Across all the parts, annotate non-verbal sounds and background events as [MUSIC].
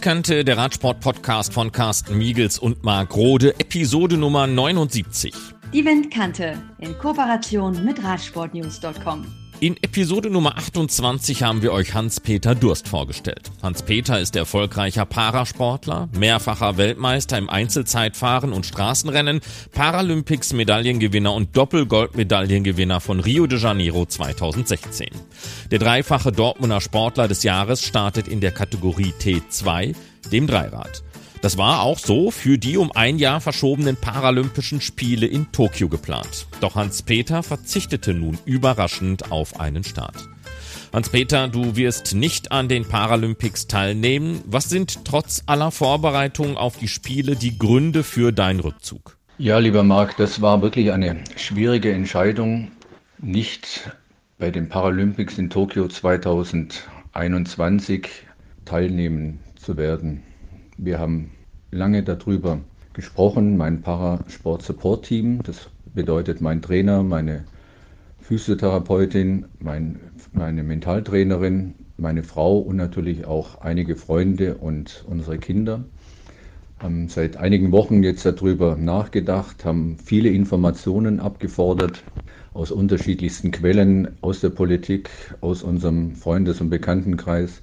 Windkante, der Radsport-Podcast von Carsten Miegels und Marc Rode, Episode Nummer 79. Die Windkante in Kooperation mit Radsportnews.com. In Episode Nummer 28 haben wir euch Hans-Peter Durst vorgestellt. Hans-Peter ist erfolgreicher Parasportler, mehrfacher Weltmeister im Einzelzeitfahren und Straßenrennen, Paralympics-Medaillengewinner und Doppelgoldmedaillengewinner von Rio de Janeiro 2016. Der dreifache Dortmunder Sportler des Jahres startet in der Kategorie T2, dem Dreirad. Das war auch so für die um ein Jahr verschobenen Paralympischen Spiele in Tokio geplant. Doch Hans-Peter verzichtete nun überraschend auf einen Start. Hans-Peter, du wirst nicht an den Paralympics teilnehmen. Was sind trotz aller Vorbereitungen auf die Spiele die Gründe für deinen Rückzug? Ja, lieber Marc, das war wirklich eine schwierige Entscheidung, nicht bei den Paralympics in Tokio 2021 teilnehmen zu werden. Wir haben lange darüber gesprochen, mein Parasport-Support-Team, das bedeutet mein Trainer, meine Physiotherapeutin, mein, meine Mentaltrainerin, meine Frau und natürlich auch einige Freunde und unsere Kinder. Haben seit einigen Wochen jetzt darüber nachgedacht, haben viele Informationen abgefordert aus unterschiedlichsten Quellen, aus der Politik, aus unserem Freundes- und Bekanntenkreis,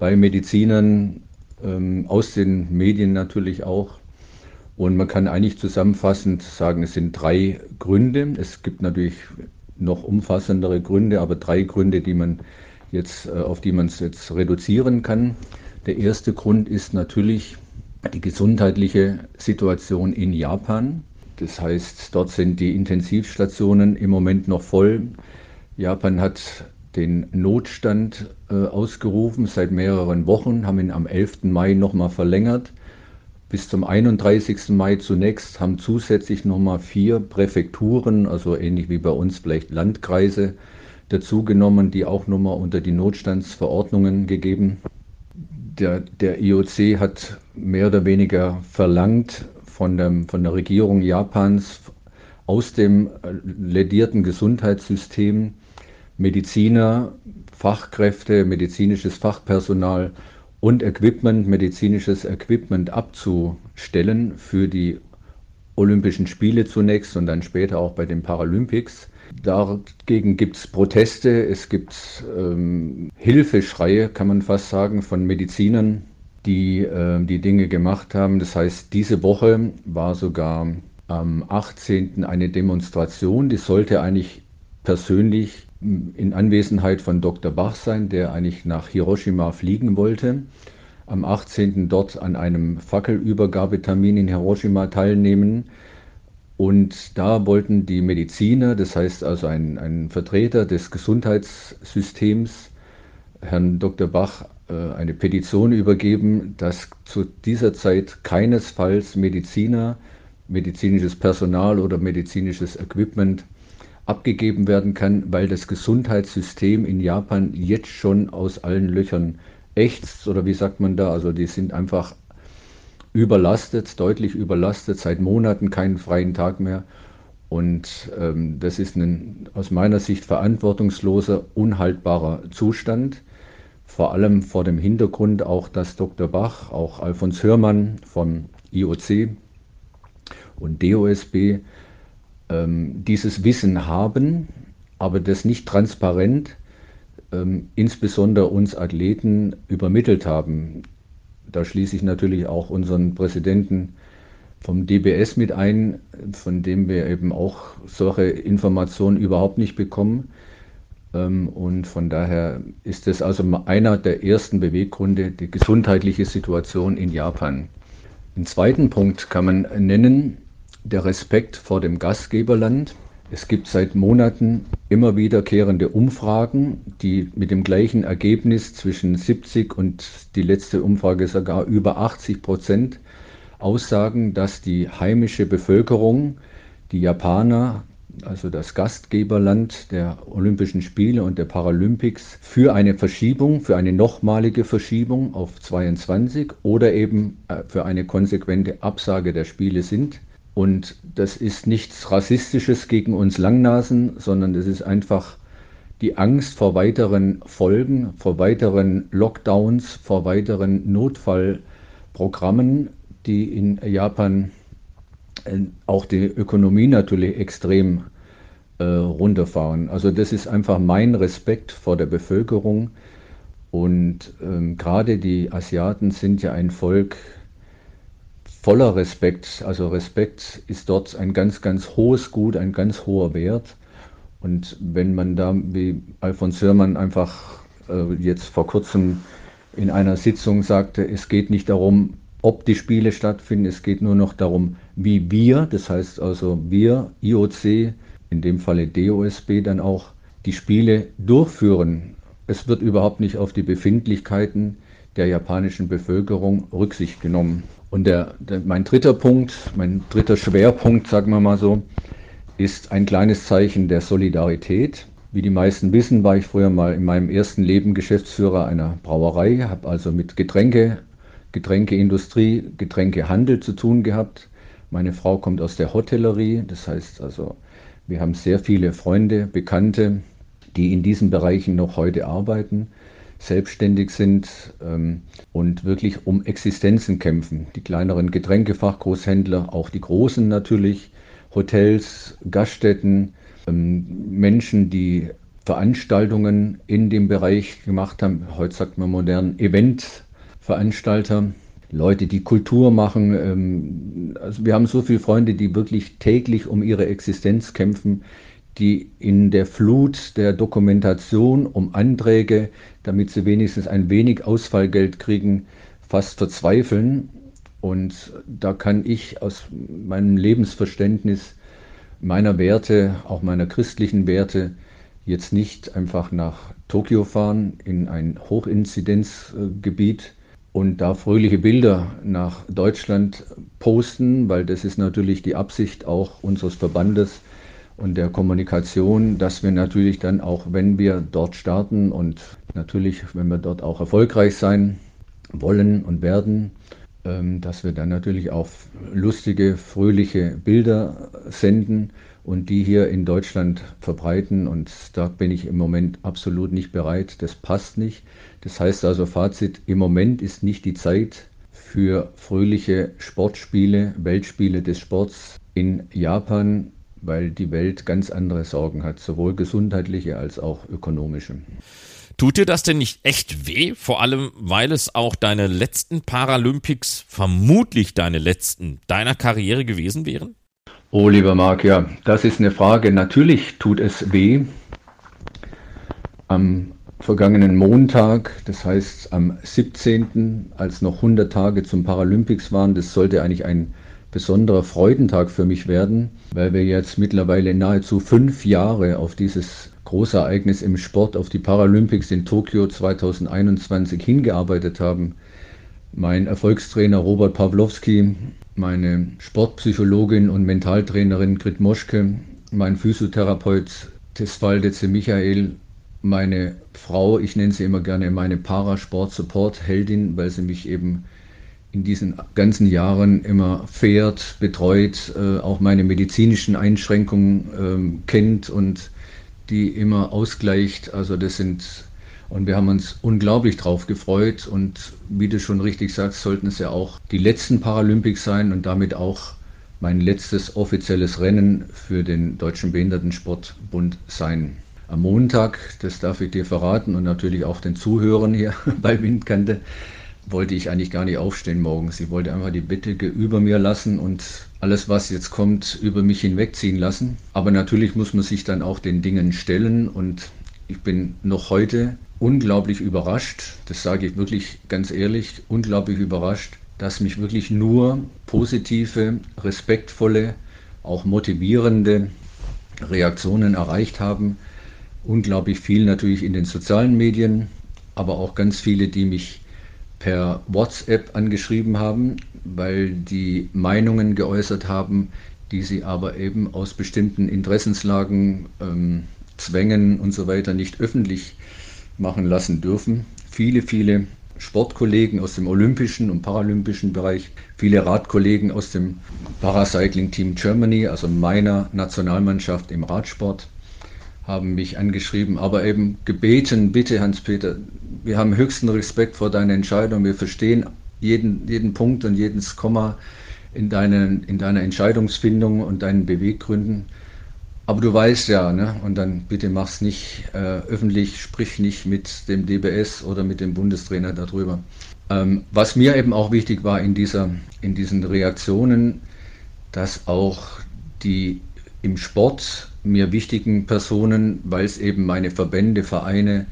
bei Medizinern, ähm, aus den Medien natürlich auch. Und man kann eigentlich zusammenfassend sagen, es sind drei Gründe. Es gibt natürlich noch umfassendere Gründe, aber drei Gründe, die man jetzt, äh, auf die man es jetzt reduzieren kann. Der erste Grund ist natürlich die gesundheitliche Situation in Japan. Das heißt, dort sind die Intensivstationen im Moment noch voll. Japan hat den Notstand äh, ausgerufen seit mehreren Wochen, haben ihn am 11. Mai nochmal verlängert. Bis zum 31. Mai zunächst haben zusätzlich nochmal vier Präfekturen, also ähnlich wie bei uns vielleicht Landkreise, dazugenommen, die auch nochmal unter die Notstandsverordnungen gegeben. Der, der IOC hat mehr oder weniger verlangt von, dem, von der Regierung Japans aus dem äh, ledierten Gesundheitssystem Mediziner, Fachkräfte, medizinisches Fachpersonal und Equipment, medizinisches Equipment abzustellen für die Olympischen Spiele zunächst und dann später auch bei den Paralympics. Dagegen gibt es Proteste, es gibt ähm, Hilfeschreie, kann man fast sagen, von Medizinern, die äh, die Dinge gemacht haben. Das heißt, diese Woche war sogar am 18. eine Demonstration, die sollte eigentlich persönlich in Anwesenheit von Dr. Bach sein, der eigentlich nach Hiroshima fliegen wollte. Am 18. dort an einem Fackelübergabetermin in Hiroshima teilnehmen. Und da wollten die Mediziner, das heißt also ein, ein Vertreter des Gesundheitssystems, Herrn Dr. Bach, äh, eine Petition übergeben, dass zu dieser Zeit keinesfalls Mediziner, medizinisches Personal oder medizinisches Equipment abgegeben werden kann, weil das Gesundheitssystem in Japan jetzt schon aus allen Löchern ächzt oder wie sagt man da, also die sind einfach überlastet, deutlich überlastet, seit Monaten keinen freien Tag mehr. Und ähm, das ist ein aus meiner Sicht verantwortungsloser, unhaltbarer Zustand. Vor allem vor dem Hintergrund auch, dass Dr. Bach, auch Alfons Hörmann vom IOC und DOSB ähm, dieses Wissen haben, aber das nicht transparent, ähm, insbesondere uns Athleten, übermittelt haben. Da schließe ich natürlich auch unseren Präsidenten vom DBS mit ein, von dem wir eben auch solche Informationen überhaupt nicht bekommen. Ähm, und von daher ist es also einer der ersten Beweggründe, die gesundheitliche Situation in Japan. Einen zweiten Punkt kann man nennen, der Respekt vor dem Gastgeberland. Es gibt seit Monaten immer wiederkehrende Umfragen, die mit dem gleichen Ergebnis zwischen 70 und die letzte Umfrage sogar über 80 Prozent aussagen, dass die heimische Bevölkerung, die Japaner, also das Gastgeberland der Olympischen Spiele und der Paralympics, für eine Verschiebung, für eine nochmalige Verschiebung auf 22 oder eben äh, für eine konsequente Absage der Spiele sind. Und das ist nichts Rassistisches gegen uns Langnasen, sondern es ist einfach die Angst vor weiteren Folgen, vor weiteren Lockdowns, vor weiteren Notfallprogrammen, die in Japan äh, auch die Ökonomie natürlich extrem äh, runterfahren. Also das ist einfach mein Respekt vor der Bevölkerung. Und ähm, gerade die Asiaten sind ja ein Volk voller Respekt. Also Respekt ist dort ein ganz, ganz hohes Gut, ein ganz hoher Wert. Und wenn man da, wie Alfons Hörmann einfach äh, jetzt vor kurzem in einer Sitzung sagte, es geht nicht darum, ob die Spiele stattfinden, es geht nur noch darum, wie wir, das heißt also wir, IOC, in dem Falle DOSB dann auch, die Spiele durchführen. Es wird überhaupt nicht auf die Befindlichkeiten der japanischen Bevölkerung Rücksicht genommen. Und der, der, mein dritter Punkt, mein dritter Schwerpunkt, sagen wir mal so, ist ein kleines Zeichen der Solidarität. Wie die meisten wissen, war ich früher mal in meinem ersten Leben Geschäftsführer einer Brauerei, habe also mit Getränke, Getränkeindustrie, Getränkehandel zu tun gehabt. Meine Frau kommt aus der Hotellerie, das heißt also, wir haben sehr viele Freunde, Bekannte, die in diesen Bereichen noch heute arbeiten, selbstständig sind ähm, und wirklich um Existenzen kämpfen. Die kleineren Getränkefachgroßhändler, auch die großen natürlich, Hotels, Gaststätten, ähm, Menschen, die Veranstaltungen in dem Bereich gemacht haben. Heute sagt man modern Eventveranstalter, Leute, die Kultur machen. Ähm, also wir haben so viele Freunde, die wirklich täglich um ihre Existenz kämpfen, die in der Flut der Dokumentation um Anträge, damit sie wenigstens ein wenig Ausfallgeld kriegen, fast verzweifeln. Und da kann ich aus meinem Lebensverständnis meiner Werte, auch meiner christlichen Werte, jetzt nicht einfach nach Tokio fahren, in ein Hochinzidenzgebiet und da fröhliche Bilder nach Deutschland posten, weil das ist natürlich die Absicht auch unseres Verbandes und der Kommunikation, dass wir natürlich dann auch, wenn wir dort starten und natürlich, wenn wir dort auch erfolgreich sein wollen und werden, ähm, dass wir dann natürlich auch lustige, fröhliche Bilder senden und die hier in Deutschland verbreiten. Und da bin ich im Moment absolut nicht bereit. Das passt nicht. Das heißt also Fazit, im Moment ist nicht die Zeit für fröhliche Sportspiele, Weltspiele des Sports in Japan, weil die Welt ganz andere Sorgen hat, sowohl gesundheitliche als auch ökonomische. Tut dir das denn nicht echt weh? Vor allem, weil es auch deine letzten Paralympics, vermutlich deine letzten deiner Karriere gewesen wären? Oh, lieber Marc, ja, das ist eine Frage. Natürlich tut es weh. Am vergangenen Montag, das heißt am 17., als noch 100 Tage zum Paralympics waren, das sollte eigentlich ein besonderer Freudentag für mich werden, weil wir jetzt mittlerweile nahezu fünf Jahre auf dieses Großereignis im Sport auf die Paralympics in Tokio 2021 hingearbeitet haben. Mein Erfolgstrainer Robert Pawlowski, meine Sportpsychologin und Mentaltrainerin Grit Moschke, mein Physiotherapeut Tesfaldeze Michael, meine Frau, ich nenne sie immer gerne meine Parasport-Support-Heldin, weil sie mich eben in diesen ganzen Jahren immer fährt, betreut, äh, auch meine medizinischen Einschränkungen äh, kennt und die immer ausgleicht. Also das sind, und wir haben uns unglaublich drauf gefreut. Und wie du schon richtig sagst, sollten es ja auch die letzten Paralympics sein und damit auch mein letztes offizielles Rennen für den Deutschen Behindertensportbund sein. Am Montag, das darf ich dir verraten und natürlich auch den Zuhörern hier [LAUGHS] bei Windkante, wollte ich eigentlich gar nicht aufstehen morgens. Ich wollte einfach die Bettdecke über mir lassen und alles, was jetzt kommt, über mich hinwegziehen lassen. Aber natürlich muss man sich dann auch den Dingen stellen und ich bin noch heute unglaublich überrascht, das sage ich wirklich ganz ehrlich, unglaublich überrascht, dass mich wirklich nur positive, respektvolle, auch motivierende Reaktionen erreicht haben. Unglaublich viel natürlich in den sozialen Medien, aber auch ganz viele, die mich per WhatsApp angeschrieben haben, weil die Meinungen geäußert haben, die sie aber eben aus bestimmten Interessenslagen, ähm, Zwängen und so weiter nicht öffentlich machen lassen dürfen. Viele, viele Sportkollegen aus dem olympischen und paralympischen Bereich, viele Radkollegen aus dem Paracycling Team Germany, also meiner Nationalmannschaft im Radsport, haben mich angeschrieben, aber eben gebeten, bitte Hans-Peter, wir haben höchsten Respekt vor deiner Entscheidung, wir verstehen jeden, jeden Punkt und jedes Komma in, deinen, in deiner Entscheidungsfindung und deinen Beweggründen. Aber du weißt ja, ne? und dann bitte mach's nicht äh, öffentlich, sprich nicht mit dem DBS oder mit dem Bundestrainer darüber. Ähm, was mir eben auch wichtig war in, dieser, in diesen Reaktionen, dass auch die im Sport mir wichtigen Personen, weil es eben meine Verbände, Vereine,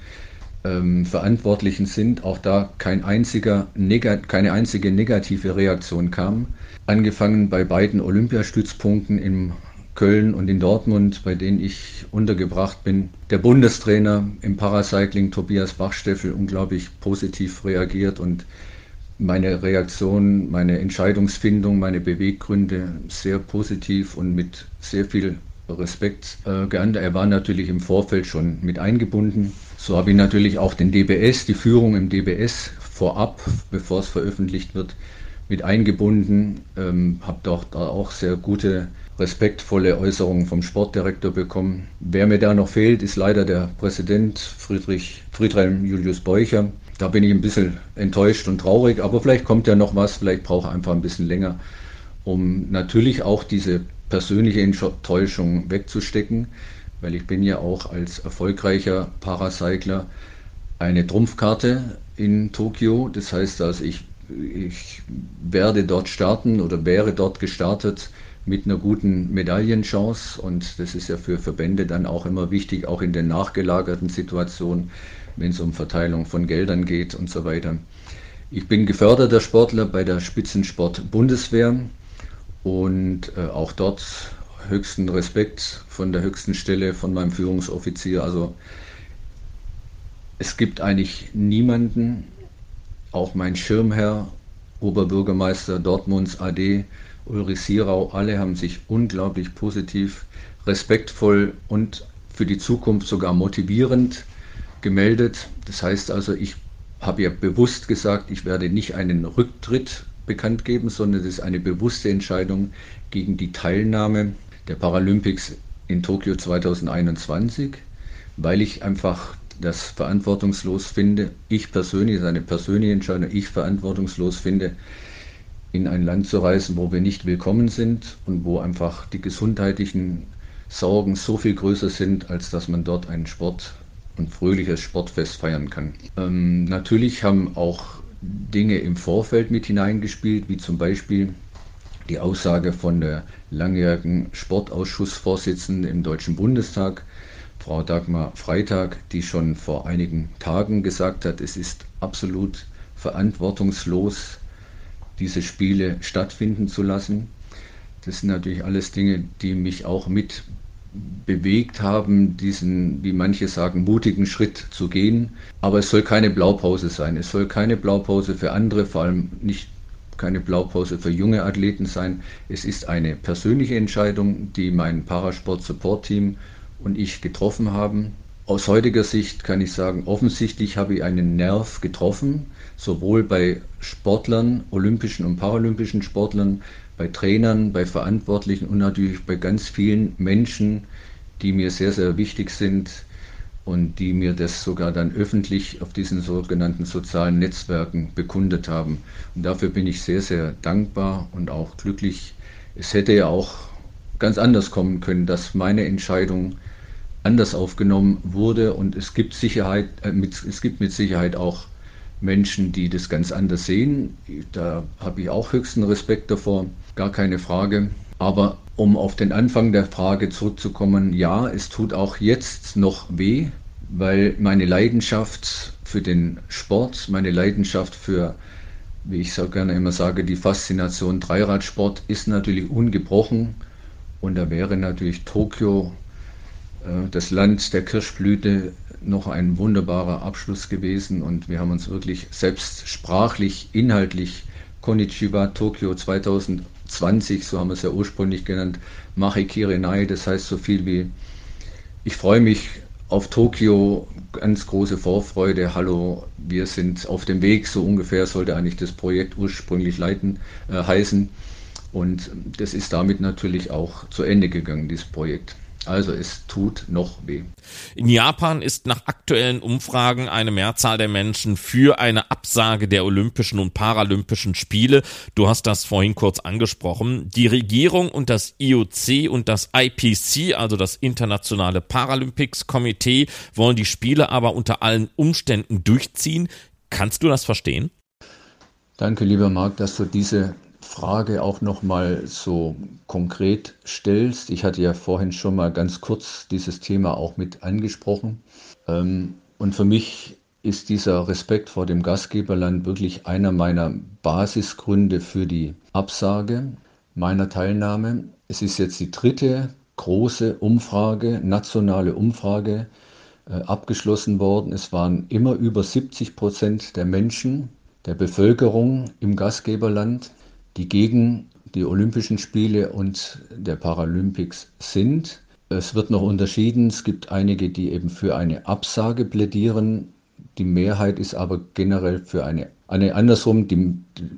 ähm, Verantwortlichen sind, auch da kein einziger, keine einzige negative Reaktion kam. Angefangen bei beiden Olympiastützpunkten in Köln und in Dortmund, bei denen ich untergebracht bin. Der Bundestrainer im Paracycling, Tobias Bachsteffel, unglaublich positiv reagiert und meine Reaktion, meine Entscheidungsfindung, meine Beweggründe sehr positiv und mit sehr viel Respekt äh, geahndet. Er war natürlich im Vorfeld schon mit eingebunden. So habe ich natürlich auch den DBS, die Führung im DBS vorab, bevor es veröffentlicht wird, mit eingebunden. Ähm, habe doch da auch sehr gute, respektvolle Äußerungen vom Sportdirektor bekommen. Wer mir da noch fehlt, ist leider der Präsident Friedrich, Friedhelm Julius Beucher. Da bin ich ein bisschen enttäuscht und traurig, aber vielleicht kommt ja noch was, vielleicht braucht er einfach ein bisschen länger, um natürlich auch diese persönliche Enttäuschung wegzustecken, weil ich bin ja auch als erfolgreicher Paracycler eine Trumpfkarte in Tokio. Das heißt also, ich, ich werde dort starten oder wäre dort gestartet mit einer guten Medaillenchance. Und das ist ja für Verbände dann auch immer wichtig, auch in den nachgelagerten Situationen, wenn es um Verteilung von Geldern geht und so weiter. Ich bin geförderter Sportler bei der Spitzensport Bundeswehr und äh, auch dort höchsten Respekt von der höchsten Stelle von meinem Führungsoffizier. Also es gibt eigentlich niemanden, auch mein Schirmherr, Oberbürgermeister Dortmunds AD, Ulrich Sierau, alle haben sich unglaublich positiv, respektvoll und für die Zukunft sogar motivierend gemeldet. Das heißt also, ich habe ja bewusst gesagt, ich werde nicht einen Rücktritt bekannt geben, sondern es ist eine bewusste Entscheidung gegen die Teilnahme der Paralympics in Tokio 2021, weil ich einfach das verantwortungslos finde. Ich persönlich, das eine persönliche Entscheidung, ich verantwortungslos finde, in ein Land zu reisen, wo wir nicht willkommen sind und wo einfach die gesundheitlichen Sorgen so viel größer sind, als dass man dort einen Sport, ein fröhliches Sportfest feiern kann. Ähm, natürlich haben auch Dinge im Vorfeld mit hineingespielt, wie zum Beispiel die Aussage von der langjährigen Sportausschussvorsitzenden im Deutschen Bundestag, Frau Dagmar Freitag, die schon vor einigen Tagen gesagt hat, es ist absolut verantwortungslos, diese Spiele stattfinden zu lassen. Das sind natürlich alles Dinge, die mich auch mit bewegt haben, diesen, wie manche sagen, mutigen Schritt zu gehen. Aber es soll keine Blaupause sein. Es soll keine Blaupause für andere, vor allem nicht keine Blaupause für junge Athleten sein. Es ist eine persönliche Entscheidung, die mein Parasport-Support-Team und ich getroffen haben. Aus heutiger Sicht kann ich sagen, offensichtlich habe ich einen Nerv getroffen, sowohl bei Sportlern, olympischen und paralympischen Sportlern, bei Trainern, bei Verantwortlichen und natürlich bei ganz vielen Menschen, die mir sehr, sehr wichtig sind und die mir das sogar dann öffentlich auf diesen sogenannten sozialen Netzwerken bekundet haben. Und dafür bin ich sehr, sehr dankbar und auch glücklich. Es hätte ja auch ganz anders kommen können, dass meine Entscheidung anders aufgenommen wurde und es gibt Sicherheit, äh, mit, es gibt mit Sicherheit auch Menschen, die das ganz anders sehen. Da habe ich auch höchsten Respekt davor, gar keine Frage. Aber um auf den Anfang der Frage zurückzukommen, ja, es tut auch jetzt noch weh, weil meine Leidenschaft für den Sport, meine Leidenschaft für, wie ich so gerne immer sage, die Faszination Dreiradsport ist natürlich ungebrochen. Und da wäre natürlich Tokio, äh, das Land der Kirschblüte, noch ein wunderbarer Abschluss gewesen und wir haben uns wirklich selbst sprachlich, inhaltlich Konichiwa Tokio 2020, so haben wir es ja ursprünglich genannt, Machi Kirenai, das heißt so viel wie ich freue mich auf Tokio, ganz große Vorfreude, hallo, wir sind auf dem Weg, so ungefähr sollte eigentlich das Projekt ursprünglich leiten, äh, heißen und das ist damit natürlich auch zu Ende gegangen, dieses Projekt. Also es tut noch weh. In Japan ist nach aktuellen Umfragen eine Mehrzahl der Menschen für eine Absage der Olympischen und Paralympischen Spiele. Du hast das vorhin kurz angesprochen. Die Regierung und das IOC und das IPC, also das Internationale Paralympics Komitee, wollen die Spiele aber unter allen Umständen durchziehen. Kannst du das verstehen? Danke, lieber Marc, dass du diese Frage auch noch mal so konkret stellst. Ich hatte ja vorhin schon mal ganz kurz dieses Thema auch mit angesprochen. Ähm, und für mich ist dieser Respekt vor dem Gastgeberland wirklich einer meiner Basisgründe für die Absage meiner Teilnahme. Es ist jetzt die dritte große Umfrage, nationale Umfrage, äh, abgeschlossen worden. Es waren immer über 70 Prozent der Menschen, der Bevölkerung im Gastgeberland, die gegen die Olympischen Spiele und der Paralympics sind. Es wird noch unterschieden. Es gibt einige, die eben für eine Absage plädieren. Die Mehrheit ist aber generell für eine, eine andersrum. Die,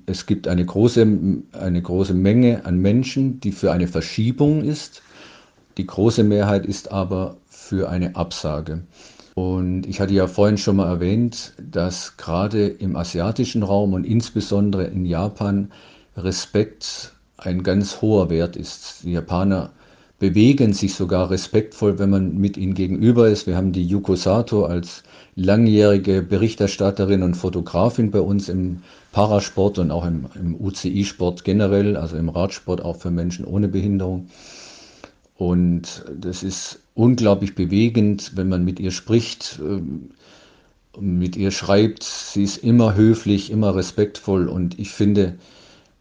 es gibt eine große, eine große Menge an Menschen, die für eine Verschiebung ist. Die große Mehrheit ist aber für eine Absage. Und ich hatte ja vorhin schon mal erwähnt, dass gerade im asiatischen Raum und insbesondere in Japan Respekt ein ganz hoher Wert ist. Die Japaner bewegen sich sogar respektvoll, wenn man mit ihnen gegenüber ist. Wir haben die Yuko Sato als langjährige Berichterstatterin und Fotografin bei uns im Parasport und auch im, im UCI-Sport generell, also im Radsport auch für Menschen ohne Behinderung. Und das ist unglaublich bewegend, wenn man mit ihr spricht, ähm, mit ihr schreibt. Sie ist immer höflich, immer respektvoll und ich finde,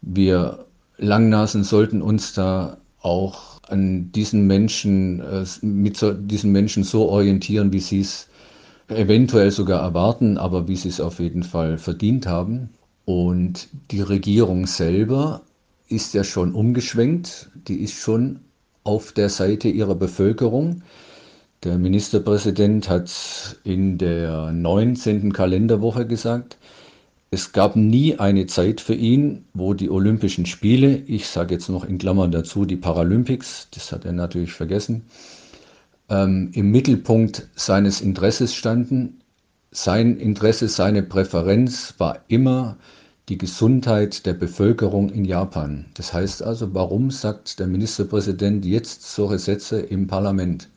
wir Langnasen sollten uns da auch an diesen Menschen, äh, mit so, diesen Menschen so orientieren, wie sie es eventuell sogar erwarten, aber wie sie es auf jeden Fall verdient haben. Und die Regierung selber ist ja schon umgeschwenkt, die ist schon auf der Seite ihrer Bevölkerung. Der Ministerpräsident hat in der 19. Kalenderwoche gesagt, es gab nie eine Zeit für ihn, wo die Olympischen Spiele, ich sage jetzt noch in Klammern dazu die Paralympics, das hat er natürlich vergessen, ähm, im Mittelpunkt seines Interesses standen. Sein Interesse, seine Präferenz war immer die Gesundheit der Bevölkerung in Japan. Das heißt also, warum sagt der Ministerpräsident jetzt solche Sätze im Parlament?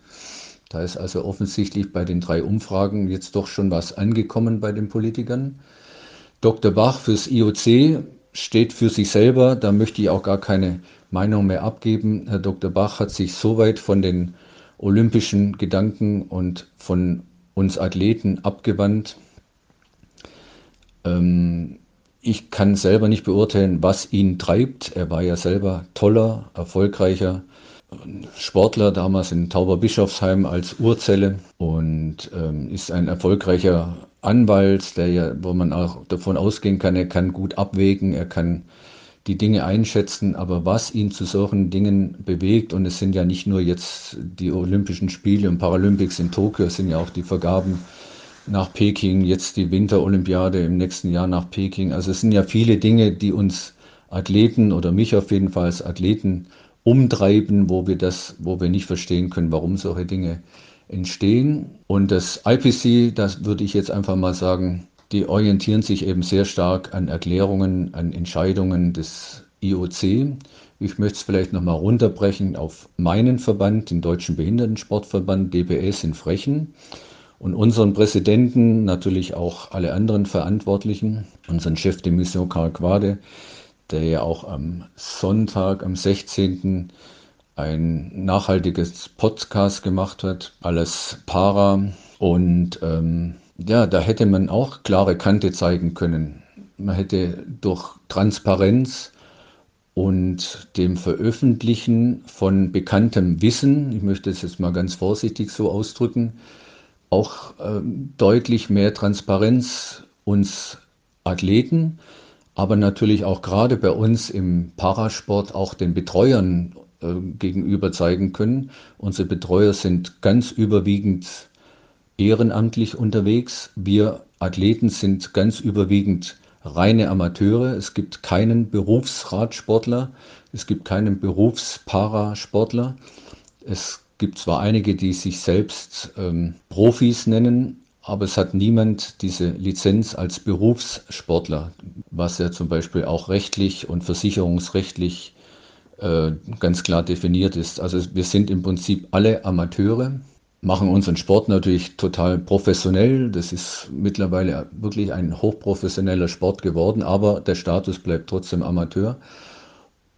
Da ist also offensichtlich bei den drei Umfragen jetzt doch schon was angekommen bei den Politikern. Dr. Bach fürs IOC steht für sich selber, da möchte ich auch gar keine Meinung mehr abgeben. Herr Dr. Bach hat sich so weit von den olympischen Gedanken und von uns Athleten abgewandt. Ähm, ich kann selber nicht beurteilen, was ihn treibt. Er war ja selber toller, erfolgreicher Sportler, damals in Tauberbischofsheim als Urzelle und ähm, ist ein erfolgreicher Anwalt, der ja, wo man auch davon ausgehen kann, er kann gut abwägen, er kann die Dinge einschätzen, aber was ihn zu solchen Dingen bewegt, und es sind ja nicht nur jetzt die Olympischen Spiele und Paralympics in Tokio, es sind ja auch die Vergaben nach Peking, jetzt die Winterolympiade im nächsten Jahr nach Peking. Also es sind ja viele Dinge, die uns Athleten oder mich auf jeden Fall als Athleten umtreiben, wo wir das, wo wir nicht verstehen können, warum solche Dinge entstehen. Und das IPC, das würde ich jetzt einfach mal sagen, die orientieren sich eben sehr stark an Erklärungen, an Entscheidungen des IOC. Ich möchte es vielleicht nochmal runterbrechen auf meinen Verband, den Deutschen Behindertensportverband DBS in Frechen und unseren Präsidenten, natürlich auch alle anderen Verantwortlichen, unseren Chef de Mission Karl Quade, der ja auch am Sonntag, am 16. ein nachhaltiges Podcast gemacht hat, alles Para. Und ähm, ja, da hätte man auch klare Kante zeigen können. Man hätte durch Transparenz und dem Veröffentlichen von bekanntem Wissen, ich möchte es jetzt mal ganz vorsichtig so ausdrücken, auch äh, deutlich mehr Transparenz uns Athleten aber natürlich auch gerade bei uns im Parasport auch den Betreuern äh, gegenüber zeigen können. Unsere Betreuer sind ganz überwiegend ehrenamtlich unterwegs. Wir Athleten sind ganz überwiegend reine Amateure. Es gibt keinen Berufsradsportler, es gibt keinen Berufsparasportler. Es gibt zwar einige, die sich selbst ähm, Profis nennen, aber es hat niemand diese Lizenz als Berufssportler, was ja zum Beispiel auch rechtlich und versicherungsrechtlich ganz klar definiert ist. Also wir sind im Prinzip alle Amateure, machen unseren Sport natürlich total professionell. Das ist mittlerweile wirklich ein hochprofessioneller Sport geworden, aber der Status bleibt trotzdem Amateur.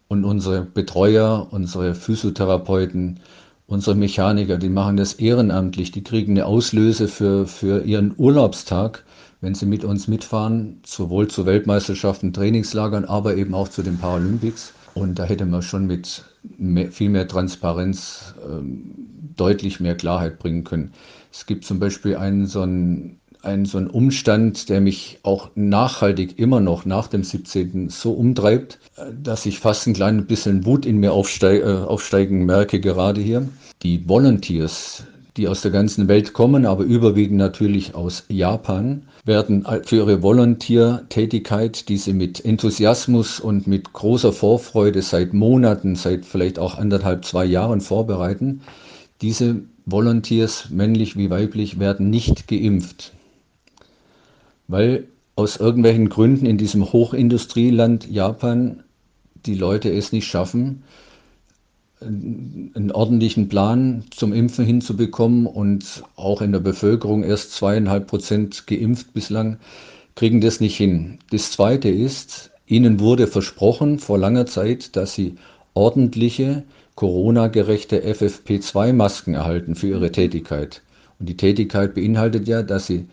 Und unsere Betreuer, unsere Physiotherapeuten, unsere Mechaniker, die machen das ehrenamtlich, die kriegen eine Auslöse für, für ihren Urlaubstag, wenn sie mit uns mitfahren, sowohl zu Weltmeisterschaften, Trainingslagern, aber eben auch zu den Paralympics. Und da hätte man schon mit mehr, viel mehr Transparenz ähm, deutlich mehr Klarheit bringen können. Es gibt zum Beispiel einen so einen ein so ein Umstand, der mich auch nachhaltig immer noch nach dem 17. so umtreibt, dass ich fast ein kleines bisschen Wut in mir aufsteig, äh, aufsteigen merke, gerade hier. Die Volunteers, die aus der ganzen Welt kommen, aber überwiegend natürlich aus Japan, werden für ihre Volontiertätigkeit, die sie mit Enthusiasmus und mit großer Vorfreude seit Monaten, seit vielleicht auch anderthalb, zwei Jahren vorbereiten, diese Volunteers, männlich wie weiblich, werden nicht geimpft. Weil aus irgendwelchen Gründen in diesem Hochindustrieland Japan die Leute es nicht schaffen, einen ordentlichen Plan zum Impfen hinzubekommen und auch in der Bevölkerung erst zweieinhalb Prozent geimpft bislang, kriegen das nicht hin. Das Zweite ist, ihnen wurde versprochen vor langer Zeit, dass sie ordentliche, Corona-gerechte FFP2-Masken erhalten für ihre Tätigkeit. Und die Tätigkeit beinhaltet ja, dass sie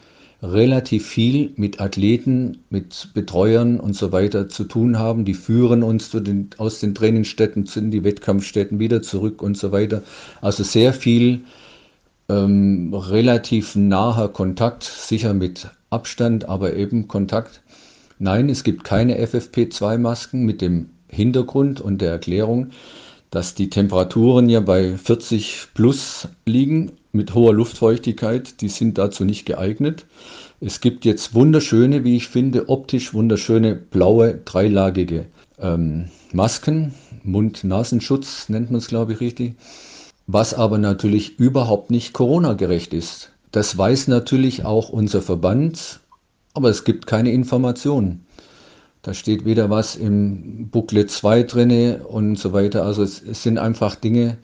relativ viel mit Athleten, mit Betreuern und so weiter zu tun haben. Die führen uns den, aus den Trainingsstätten in die Wettkampfstätten wieder zurück und so weiter. Also sehr viel ähm, relativ naher Kontakt, sicher mit Abstand, aber eben Kontakt. Nein, es gibt keine FFP2-Masken mit dem Hintergrund und der Erklärung, dass die Temperaturen ja bei 40 plus liegen mit hoher Luftfeuchtigkeit, die sind dazu nicht geeignet. Es gibt jetzt wunderschöne, wie ich finde, optisch wunderschöne blaue dreilagige ähm, Masken, Mund-Nasenschutz nennt man es, glaube ich, richtig, was aber natürlich überhaupt nicht Corona-gerecht ist. Das weiß natürlich auch unser Verband, aber es gibt keine Informationen. Da steht weder was im Booklet 2 drinne und so weiter. Also es, es sind einfach Dinge,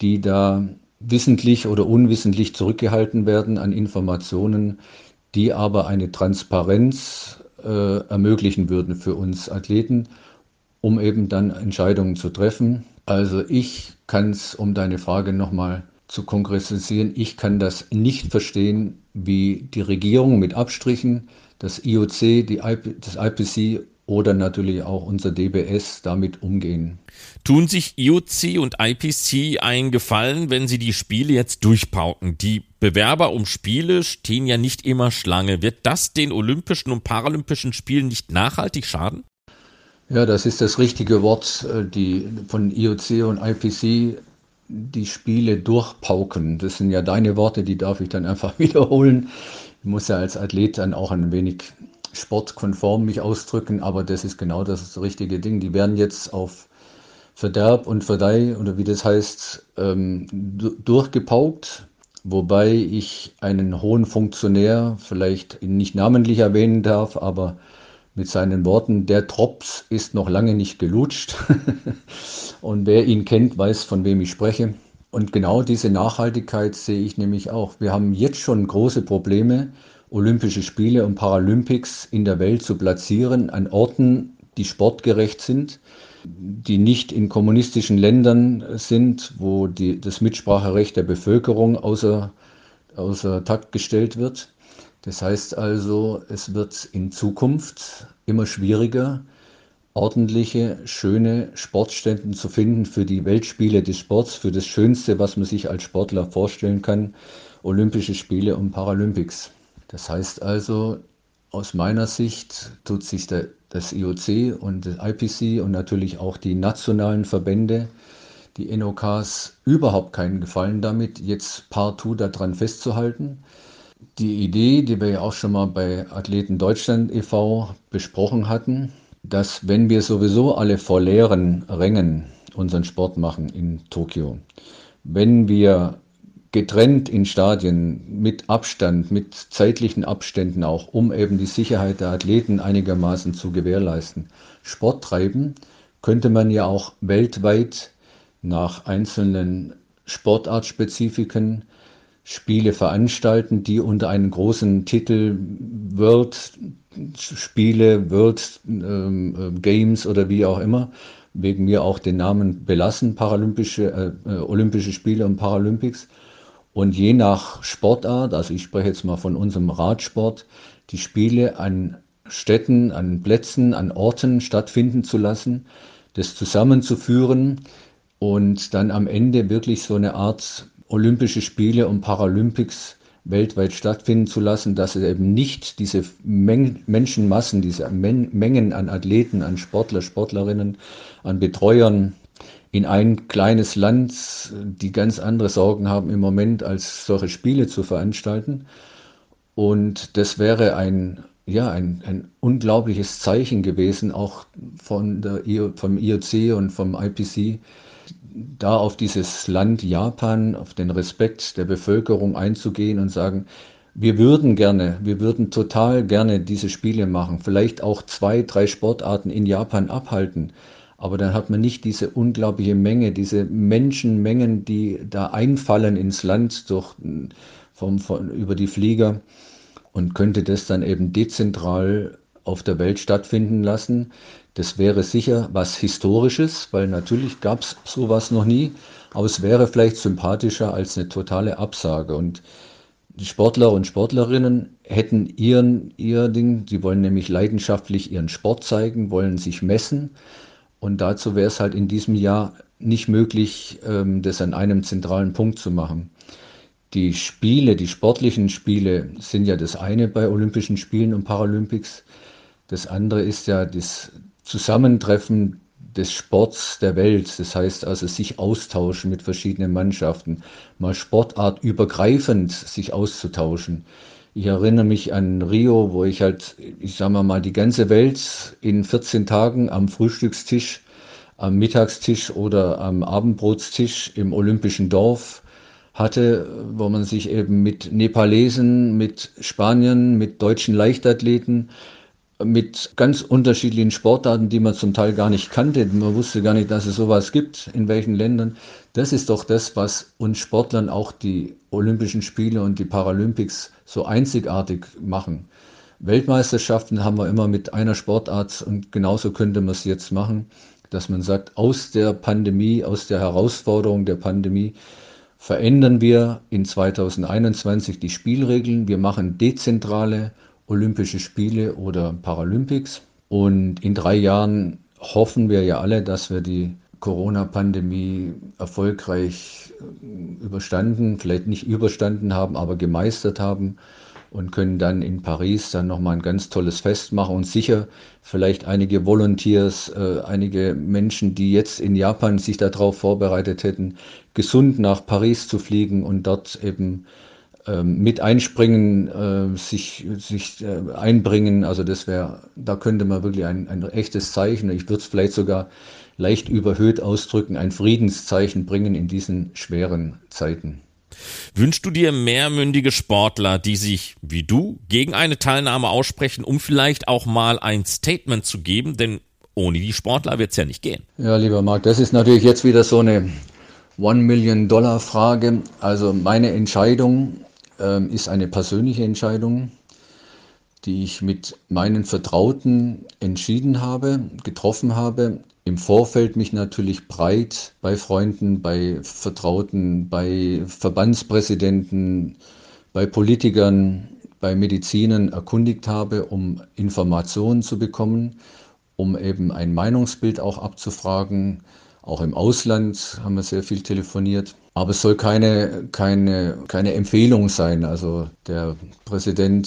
die da wissentlich oder unwissentlich zurückgehalten werden an Informationen, die aber eine Transparenz äh, ermöglichen würden für uns Athleten, um eben dann Entscheidungen zu treffen. Also ich kann es, um deine Frage nochmal zu konkretisieren, ich kann das nicht verstehen, wie die Regierung mit Abstrichen, das IOC, IP, das IPC oder natürlich auch unser DBS damit umgehen. Tun sich IOC und IPC einen Gefallen, wenn sie die Spiele jetzt durchpauken? Die Bewerber um Spiele stehen ja nicht immer Schlange. Wird das den Olympischen und Paralympischen Spielen nicht nachhaltig schaden? Ja, das ist das richtige Wort, äh, die von IOC und IPC die Spiele durchpauken. Das sind ja deine Worte, die darf ich dann einfach [LAUGHS] wiederholen. Ich muss ja als Athlet dann auch ein wenig sportkonform mich ausdrücken, aber das ist genau das richtige Ding. Die werden jetzt auf Verderb und Verdeih oder wie das heißt, ähm, durchgepaukt, wobei ich einen hohen Funktionär vielleicht nicht namentlich erwähnen darf, aber mit seinen Worten, der Drops ist noch lange nicht gelutscht. [LAUGHS] und wer ihn kennt, weiß, von wem ich spreche. Und genau diese Nachhaltigkeit sehe ich nämlich auch. Wir haben jetzt schon große Probleme, Olympische Spiele und Paralympics in der Welt zu platzieren, an Orten, die sportgerecht sind, die nicht in kommunistischen Ländern sind, wo die, das Mitspracherecht der Bevölkerung außer, außer Takt gestellt wird. Das heißt also, es wird in Zukunft immer schwieriger, ordentliche, schöne Sportstätten zu finden für die Weltspiele des Sports, für das Schönste, was man sich als Sportler vorstellen kann, Olympische Spiele und Paralympics. Das heißt also, aus meiner Sicht tut sich der, das IOC und das IPC und natürlich auch die nationalen Verbände, die NOKs, überhaupt keinen Gefallen damit, jetzt partout daran festzuhalten. Die Idee, die wir ja auch schon mal bei Athleten Deutschland e.V. besprochen hatten, dass wenn wir sowieso alle vor leeren Rängen unseren Sport machen in Tokio, wenn wir getrennt in Stadien mit Abstand, mit zeitlichen Abständen auch, um eben die Sicherheit der Athleten einigermaßen zu gewährleisten, Sport treiben, könnte man ja auch weltweit nach einzelnen Sportartspezifiken Spiele veranstalten, die unter einem großen Titel World Spiele, World ähm, Games oder wie auch immer, wegen mir auch den Namen belassen, Paralympische, äh, äh Olympische Spiele und Paralympics. Und je nach Sportart, also ich spreche jetzt mal von unserem Radsport, die Spiele an Städten, an Plätzen, an Orten stattfinden zu lassen, das zusammenzuführen und dann am Ende wirklich so eine Art Olympische Spiele und Paralympics weltweit stattfinden zu lassen, dass eben nicht diese Men Menschenmassen, diese Men Mengen an Athleten, an Sportler, Sportlerinnen, an Betreuern in ein kleines Land, die ganz andere Sorgen haben im Moment, als solche Spiele zu veranstalten. Und das wäre ein, ja, ein, ein unglaubliches Zeichen gewesen, auch von der, vom IOC und vom IPC, da auf dieses Land Japan, auf den Respekt der Bevölkerung einzugehen und sagen, wir würden gerne, wir würden total gerne diese Spiele machen, vielleicht auch zwei, drei Sportarten in Japan abhalten. Aber dann hat man nicht diese unglaubliche Menge, diese Menschenmengen, die da einfallen ins Land durch, vom, von, über die Flieger und könnte das dann eben dezentral auf der Welt stattfinden lassen. Das wäre sicher was Historisches, weil natürlich gab es sowas noch nie, aber es wäre vielleicht sympathischer als eine totale Absage. Und die Sportler und Sportlerinnen hätten ihren, ihr Ding, sie wollen nämlich leidenschaftlich ihren Sport zeigen, wollen sich messen und dazu wäre es halt in diesem Jahr nicht möglich, ähm, das an einem zentralen Punkt zu machen. Die Spiele, die sportlichen Spiele sind ja das eine bei Olympischen Spielen und Paralympics. Das andere ist ja das Zusammentreffen des Sports der Welt. Das heißt also sich austauschen mit verschiedenen Mannschaften, mal sportartübergreifend sich auszutauschen. Ich erinnere mich an Rio, wo ich halt, ich sage mal, die ganze Welt in 14 Tagen am Frühstückstisch, am Mittagstisch oder am Abendbrotstisch im Olympischen Dorf hatte, wo man sich eben mit Nepalesen, mit Spaniern, mit deutschen Leichtathleten, mit ganz unterschiedlichen Sportarten, die man zum Teil gar nicht kannte. Man wusste gar nicht, dass es sowas gibt, in welchen Ländern. Das ist doch das, was uns Sportlern auch die Olympischen Spiele und die Paralympics so einzigartig machen. Weltmeisterschaften haben wir immer mit einer Sportart und genauso könnte man es jetzt machen, dass man sagt, aus der Pandemie, aus der Herausforderung der Pandemie verändern wir in 2021 die Spielregeln. Wir machen dezentrale Olympische Spiele oder Paralympics. Und in drei Jahren hoffen wir ja alle, dass wir die Corona-Pandemie erfolgreich äh, überstanden, vielleicht nicht überstanden haben, aber gemeistert haben und können dann in Paris dann nochmal ein ganz tolles Fest machen und sicher vielleicht einige Volunteers, äh, einige Menschen, die jetzt in Japan sich darauf vorbereitet hätten, gesund nach Paris zu fliegen und dort eben ähm, mit einspringen, äh, sich, sich äh, einbringen. Also das wäre, da könnte man wirklich ein, ein echtes Zeichen, ich würde es vielleicht sogar leicht überhöht ausdrücken, ein Friedenszeichen bringen in diesen schweren Zeiten. Wünschst du dir mehrmündige Sportler, die sich, wie du, gegen eine Teilnahme aussprechen, um vielleicht auch mal ein Statement zu geben? Denn ohne die Sportler wird es ja nicht gehen. Ja, lieber Marc, das ist natürlich jetzt wieder so eine One-Million-Dollar-Frage. Also meine Entscheidung ähm, ist eine persönliche Entscheidung, die ich mit meinen Vertrauten entschieden habe, getroffen habe. Im Vorfeld mich natürlich breit bei Freunden, bei Vertrauten, bei Verbandspräsidenten, bei Politikern, bei Medizinern erkundigt habe, um Informationen zu bekommen, um eben ein Meinungsbild auch abzufragen. Auch im Ausland haben wir sehr viel telefoniert. Aber es soll keine, keine, keine Empfehlung sein. Also der Präsident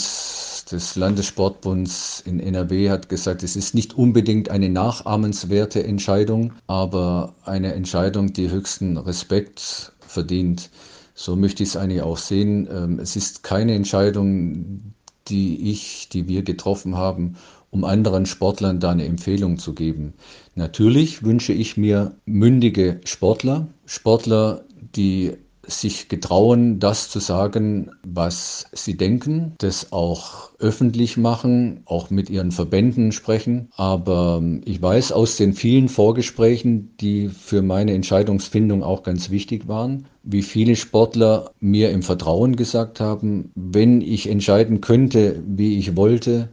des Landessportbunds in NRW hat gesagt, es ist nicht unbedingt eine nachahmenswerte Entscheidung, aber eine Entscheidung, die höchsten Respekt verdient. So möchte ich es eigentlich auch sehen. Ähm, es ist keine Entscheidung, die ich, die wir getroffen haben, um anderen Sportlern da eine Empfehlung zu geben. Natürlich wünsche ich mir mündige Sportler, Sportler, die sich getrauen, das zu sagen, was sie denken, das auch öffentlich machen, auch mit ihren Verbänden sprechen. Aber ich weiß aus den vielen Vorgesprächen, die für meine Entscheidungsfindung auch ganz wichtig waren, wie viele Sportler mir im Vertrauen gesagt haben, wenn ich entscheiden könnte, wie ich wollte,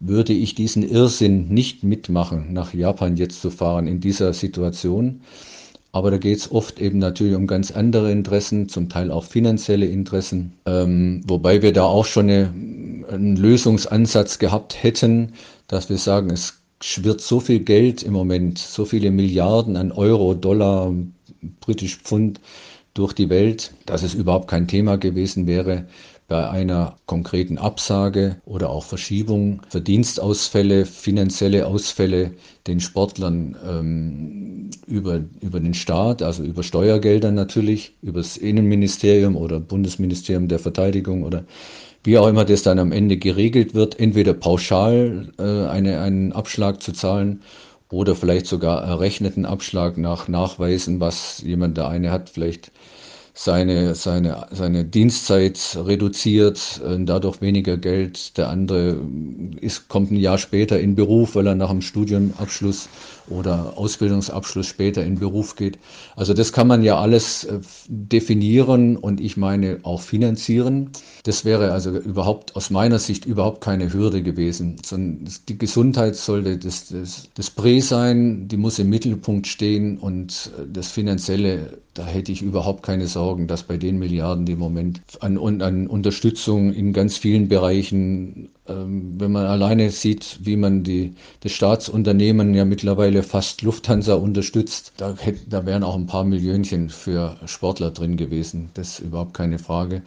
würde ich diesen Irrsinn nicht mitmachen, nach Japan jetzt zu fahren in dieser Situation. Aber da geht es oft eben natürlich um ganz andere Interessen, zum Teil auch finanzielle Interessen. Ähm, wobei wir da auch schon eine, einen Lösungsansatz gehabt hätten, dass wir sagen, es schwirrt so viel Geld im Moment, so viele Milliarden an Euro, Dollar, britisch Pfund durch die Welt, dass es überhaupt kein Thema gewesen wäre, bei einer konkreten Absage oder auch Verschiebung Verdienstausfälle, finanzielle Ausfälle den Sportlern ähm, über, über den Staat, also über Steuergelder natürlich, über das Innenministerium oder Bundesministerium der Verteidigung oder wie auch immer das dann am Ende geregelt wird, entweder pauschal äh, eine, einen Abschlag zu zahlen oder vielleicht sogar errechneten Abschlag nach Nachweisen, was jemand der eine hat, vielleicht seine, seine, seine Dienstzeit reduziert, dadurch weniger Geld. Der andere ist, kommt ein Jahr später in Beruf, weil er nach dem Studienabschluss oder Ausbildungsabschluss später in Beruf geht. Also das kann man ja alles äh, definieren und ich meine auch finanzieren. Das wäre also überhaupt aus meiner Sicht überhaupt keine Hürde gewesen. Die Gesundheit sollte das, das, das Prä sein, die muss im Mittelpunkt stehen und äh, das Finanzielle, da hätte ich überhaupt keine Sorgen, dass bei den Milliarden, die im Moment an, an Unterstützung in ganz vielen Bereichen ähm, wenn man alleine sieht, wie man die, das Staatsunternehmen ja mittlerweile fast Lufthansa unterstützt, da, hätte, da wären auch ein paar Millionchen für Sportler drin gewesen. Das ist überhaupt keine Frage.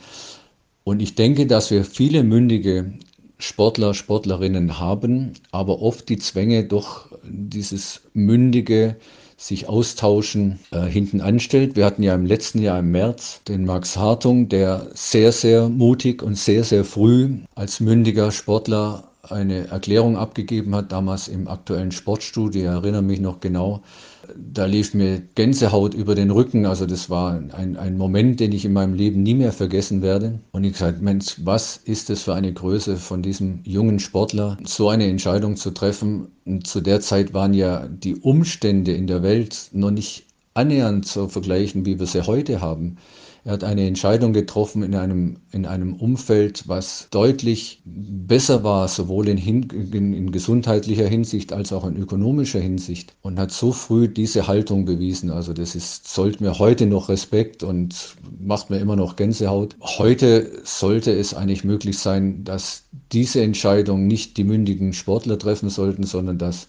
Und ich denke, dass wir viele mündige Sportler, Sportlerinnen haben, aber oft die Zwänge doch dieses mündige sich austauschen, äh, hinten anstellt. Wir hatten ja im letzten Jahr im März den Max Hartung, der sehr, sehr mutig und sehr, sehr früh als mündiger Sportler eine Erklärung abgegeben hat, damals im aktuellen Sportstudio, ich erinnere mich noch genau, da lief mir Gänsehaut über den Rücken. Also das war ein, ein Moment, den ich in meinem Leben nie mehr vergessen werde. Und ich gesagt, Mensch, was ist das für eine Größe von diesem jungen Sportler, so eine Entscheidung zu treffen? Und zu der Zeit waren ja die Umstände in der Welt noch nicht annähernd zu vergleichen, wie wir sie heute haben. Er hat eine Entscheidung getroffen in einem, in einem Umfeld, was deutlich besser war, sowohl in, in, in, gesundheitlicher Hinsicht als auch in ökonomischer Hinsicht und hat so früh diese Haltung bewiesen. Also das ist, zollt mir heute noch Respekt und macht mir immer noch Gänsehaut. Heute sollte es eigentlich möglich sein, dass diese Entscheidung nicht die mündigen Sportler treffen sollten, sondern dass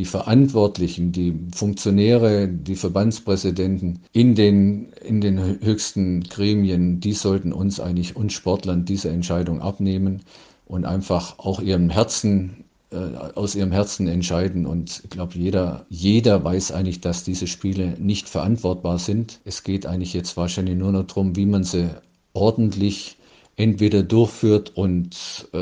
die Verantwortlichen, die Funktionäre, die Verbandspräsidenten in den, in den höchsten Gremien, die sollten uns eigentlich, uns Sportlern, diese Entscheidung abnehmen und einfach auch ihrem Herzen äh, aus ihrem Herzen entscheiden. Und ich glaube, jeder, jeder weiß eigentlich, dass diese Spiele nicht verantwortbar sind. Es geht eigentlich jetzt wahrscheinlich nur noch darum, wie man sie ordentlich entweder durchführt und äh,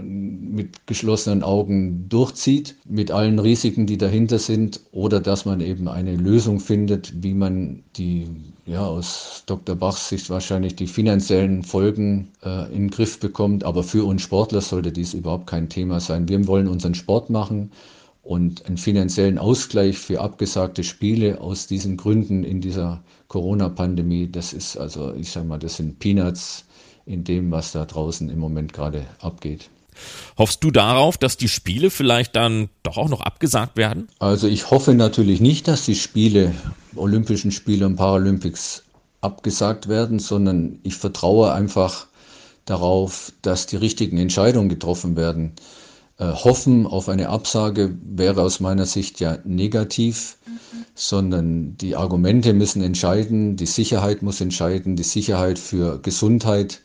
mit geschlossenen Augen durchzieht, mit allen Risiken, die dahinter sind, oder dass man eben eine Lösung findet, wie man die, ja, aus Dr. Bachs Sicht wahrscheinlich die finanziellen Folgen äh, in den Griff bekommt. Aber für uns Sportler sollte dies überhaupt kein Thema sein. Wir wollen unseren Sport machen und einen finanziellen Ausgleich für abgesagte Spiele aus diesen Gründen in dieser Corona-Pandemie, das ist also, ich sage mal, das sind Peanuts in dem, was da draußen im Moment gerade abgeht. Hoffst du darauf, dass die Spiele vielleicht dann doch auch noch abgesagt werden? Also ich hoffe natürlich nicht, dass die Spiele, Olympischen Spiele und Paralympics abgesagt werden, sondern ich vertraue einfach darauf, dass die richtigen Entscheidungen getroffen werden. Äh, hoffen auf eine Absage wäre aus meiner Sicht ja negativ, mhm. sondern die Argumente müssen entscheiden, die Sicherheit muss entscheiden, die Sicherheit für Gesundheit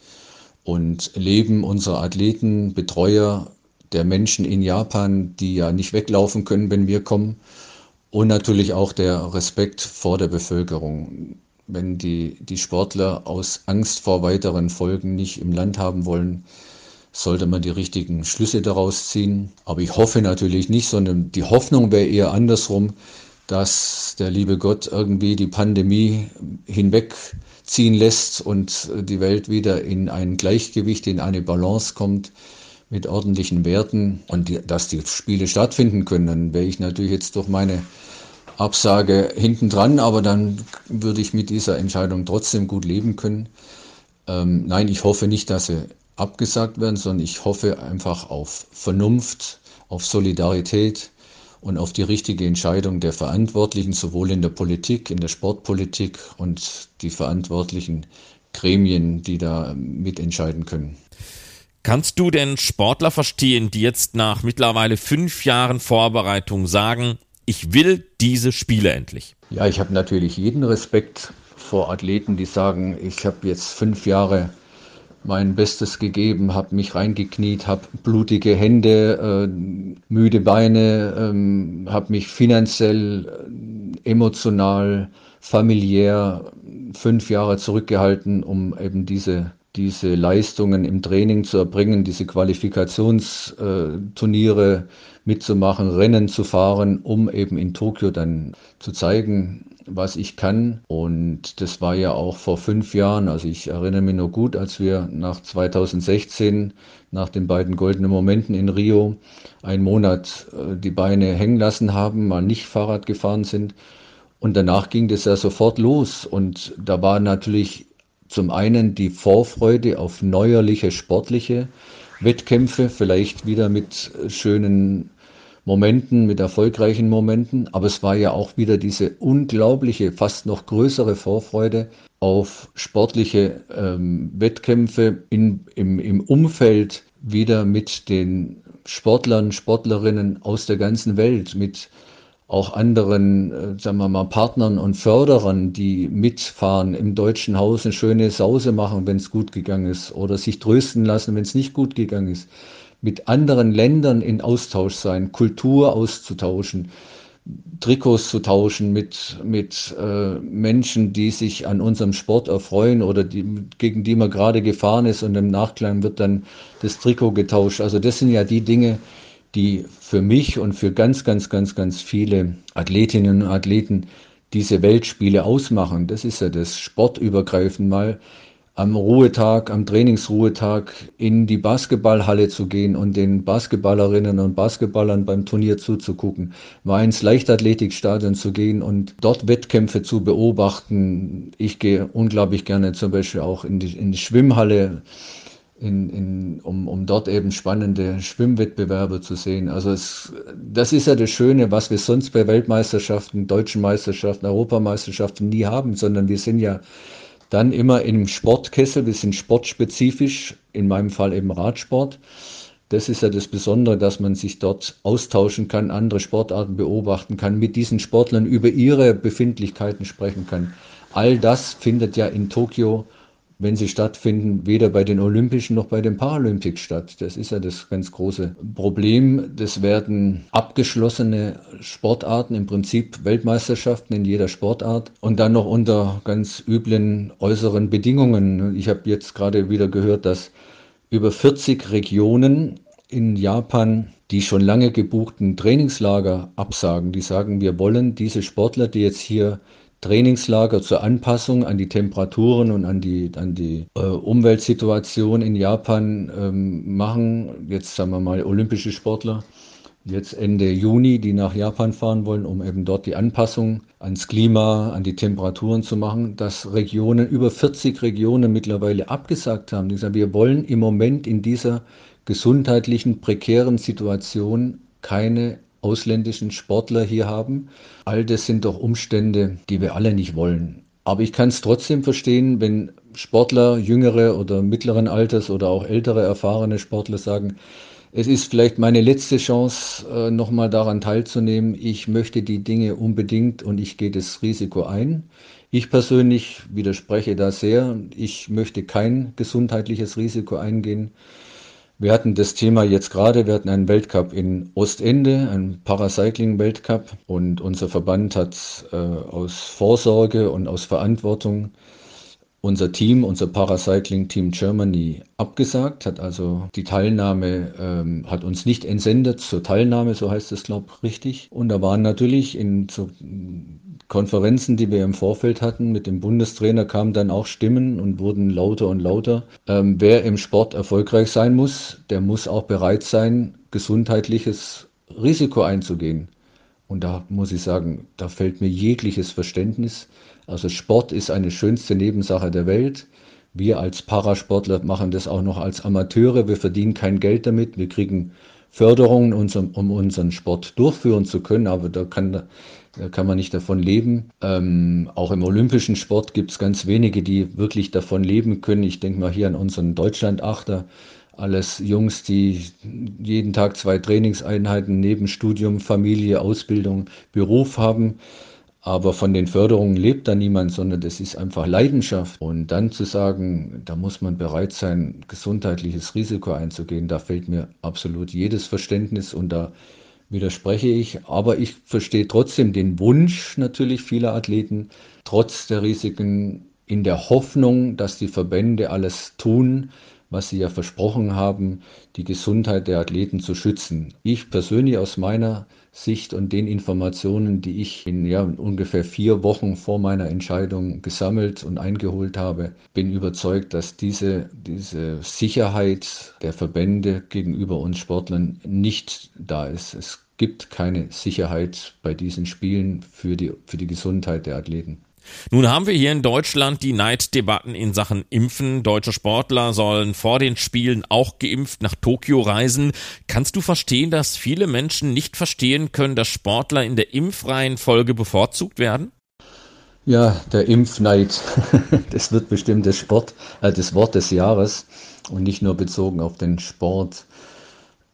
und Leben unserer Athleten, Betreuer der Menschen in Japan, die ja nicht weglaufen können, wenn wir kommen. Und natürlich auch der Respekt vor der Bevölkerung. Wenn die, die Sportler aus Angst vor weiteren Folgen nicht im Land haben wollen, sollte man die richtigen Schlüsse daraus ziehen. Aber ich hoffe natürlich nicht, sondern die Hoffnung wäre eher andersrum, dass der liebe Gott irgendwie die Pandemie hinwegziehen lässt und die Welt wieder in ein Gleichgewicht, in eine Balance kommt mit ordentlichen Werten und die, dass die Spiele stattfinden können. Dann wäre ich natürlich jetzt durch meine Absage hinten dran, aber dann würde ich mit dieser Entscheidung trotzdem gut leben können. Ähm, nein, ich hoffe nicht, dass sie abgesagt werden, sondern ich hoffe einfach auf Vernunft, auf Solidarität und auf die richtige Entscheidung der Verantwortlichen, sowohl in der Politik, in der Sportpolitik und die verantwortlichen Gremien, die da mitentscheiden können. Kannst du denn Sportler verstehen, die jetzt nach mittlerweile fünf Jahren Vorbereitung sagen, ich will diese Spiele endlich? Ja, ich habe natürlich jeden Respekt vor Athleten, die sagen, ich habe jetzt fünf Jahre mein Bestes gegeben, habe mich reingekniet, habe blutige Hände, äh, müde Beine, ähm, habe mich finanziell, äh, emotional, familiär fünf Jahre zurückgehalten, um eben diese diese Leistungen im Training zu erbringen, diese Qualifikationsturniere mitzumachen, Rennen zu fahren, um eben in Tokio dann zu zeigen, was ich kann. Und das war ja auch vor fünf Jahren. Also ich erinnere mich noch gut, als wir nach 2016, nach den beiden goldenen Momenten in Rio, einen Monat äh, die Beine hängen lassen haben, mal nicht Fahrrad gefahren sind. Und danach ging das ja sofort los. Und da war natürlich zum einen die Vorfreude auf neuerliche sportliche Wettkämpfe, vielleicht wieder mit schönen Momenten, mit erfolgreichen Momenten, aber es war ja auch wieder diese unglaubliche, fast noch größere Vorfreude auf sportliche ähm, Wettkämpfe in, im, im Umfeld wieder mit den Sportlern, Sportlerinnen aus der ganzen Welt, mit auch anderen, äh, sagen wir mal, Partnern und Förderern, die mitfahren, im Deutschen Haus eine schöne Sause machen, wenn es gut gegangen ist, oder sich trösten lassen, wenn es nicht gut gegangen ist, mit anderen Ländern in Austausch sein, Kultur auszutauschen, Trikots zu tauschen mit, mit äh, Menschen, die sich an unserem Sport erfreuen oder die, gegen die man gerade gefahren ist und im Nachklang wird dann das Trikot getauscht. Also das sind ja die Dinge, die für mich und für ganz, ganz, ganz, ganz viele Athletinnen und Athleten diese Weltspiele ausmachen. Das ist ja das Sportübergreifend mal am Ruhetag, am Trainingsruhetag in die Basketballhalle zu gehen und den Basketballerinnen und Basketballern beim Turnier zuzugucken, mal ins Leichtathletikstadion zu gehen und dort Wettkämpfe zu beobachten. Ich gehe unglaublich gerne zum Beispiel auch in die, in die Schwimmhalle in, in, um, um dort eben spannende Schwimmwettbewerbe zu sehen. Also es, das ist ja das Schöne, was wir sonst bei Weltmeisterschaften, deutschen Meisterschaften, Europameisterschaften nie haben, sondern wir sind ja dann immer im Sportkessel, wir sind sportspezifisch, in meinem Fall eben Radsport. Das ist ja das Besondere, dass man sich dort austauschen kann, andere Sportarten beobachten kann, mit diesen Sportlern über ihre Befindlichkeiten sprechen kann. All das findet ja in Tokio wenn sie stattfinden, weder bei den Olympischen noch bei den Paralympics statt. Das ist ja das ganz große Problem. Das werden abgeschlossene Sportarten, im Prinzip Weltmeisterschaften in jeder Sportart und dann noch unter ganz üblen äußeren Bedingungen. Ich habe jetzt gerade wieder gehört, dass über 40 Regionen in Japan die schon lange gebuchten Trainingslager absagen. Die sagen, wir wollen diese Sportler, die jetzt hier Trainingslager zur Anpassung an die Temperaturen und an die, an die äh, Umweltsituation in Japan ähm, machen. Jetzt sagen wir mal olympische Sportler, jetzt Ende Juni, die nach Japan fahren wollen, um eben dort die Anpassung ans Klima, an die Temperaturen zu machen, dass Regionen, über 40 Regionen mittlerweile abgesagt haben. Die sagen, wir wollen im Moment in dieser gesundheitlichen, prekären Situation keine ausländischen Sportler hier haben. All das sind doch Umstände, die wir alle nicht wollen. Aber ich kann es trotzdem verstehen, wenn Sportler, jüngere oder mittleren Alters oder auch ältere, erfahrene Sportler sagen, es ist vielleicht meine letzte Chance, äh, nochmal daran teilzunehmen. Ich möchte die Dinge unbedingt und ich gehe das Risiko ein. Ich persönlich widerspreche da sehr. Ich möchte kein gesundheitliches Risiko eingehen. Wir hatten das Thema jetzt gerade, wir hatten einen Weltcup in Ostende, einen Paracycling-Weltcup und unser Verband hat äh, aus Vorsorge und aus Verantwortung unser Team, unser Paracycling Team Germany abgesagt, hat also die Teilnahme, ähm, hat uns nicht entsendet zur Teilnahme, so heißt es, glaube ich, richtig. Und da waren natürlich in so Konferenzen, die wir im Vorfeld hatten mit dem Bundestrainer, kamen dann auch Stimmen und wurden lauter und lauter. Ähm, wer im Sport erfolgreich sein muss, der muss auch bereit sein, gesundheitliches Risiko einzugehen. Und da muss ich sagen, da fällt mir jegliches Verständnis. Also Sport ist eine schönste Nebensache der Welt. Wir als Parasportler machen das auch noch als Amateure. Wir verdienen kein Geld damit. Wir kriegen Förderungen, um unseren Sport durchführen zu können, aber da kann, da kann man nicht davon leben. Ähm, auch im olympischen Sport gibt es ganz wenige, die wirklich davon leben können. Ich denke mal hier an unseren Deutschlandachter, alles Jungs, die jeden Tag zwei Trainingseinheiten neben Studium, Familie, Ausbildung, Beruf haben. Aber von den Förderungen lebt da niemand, sondern das ist einfach Leidenschaft. Und dann zu sagen, da muss man bereit sein, gesundheitliches Risiko einzugehen, da fehlt mir absolut jedes Verständnis und da widerspreche ich. Aber ich verstehe trotzdem den Wunsch natürlich vieler Athleten, trotz der Risiken in der Hoffnung, dass die Verbände alles tun, was sie ja versprochen haben, die Gesundheit der Athleten zu schützen. Ich persönlich aus meiner Sicht und den Informationen, die ich in ja, ungefähr vier Wochen vor meiner Entscheidung gesammelt und eingeholt habe, bin überzeugt, dass diese, diese Sicherheit der Verbände gegenüber uns Sportlern nicht da ist. Es gibt keine Sicherheit bei diesen Spielen für die, für die Gesundheit der Athleten. Nun haben wir hier in Deutschland die Neiddebatten in Sachen Impfen. Deutsche Sportler sollen vor den Spielen auch geimpft nach Tokio reisen. Kannst du verstehen, dass viele Menschen nicht verstehen können, dass Sportler in der Impfreihenfolge bevorzugt werden? Ja, der Impfneid, [LAUGHS] das wird bestimmt das Sport, äh, das Wort des Jahres und nicht nur bezogen auf den Sport.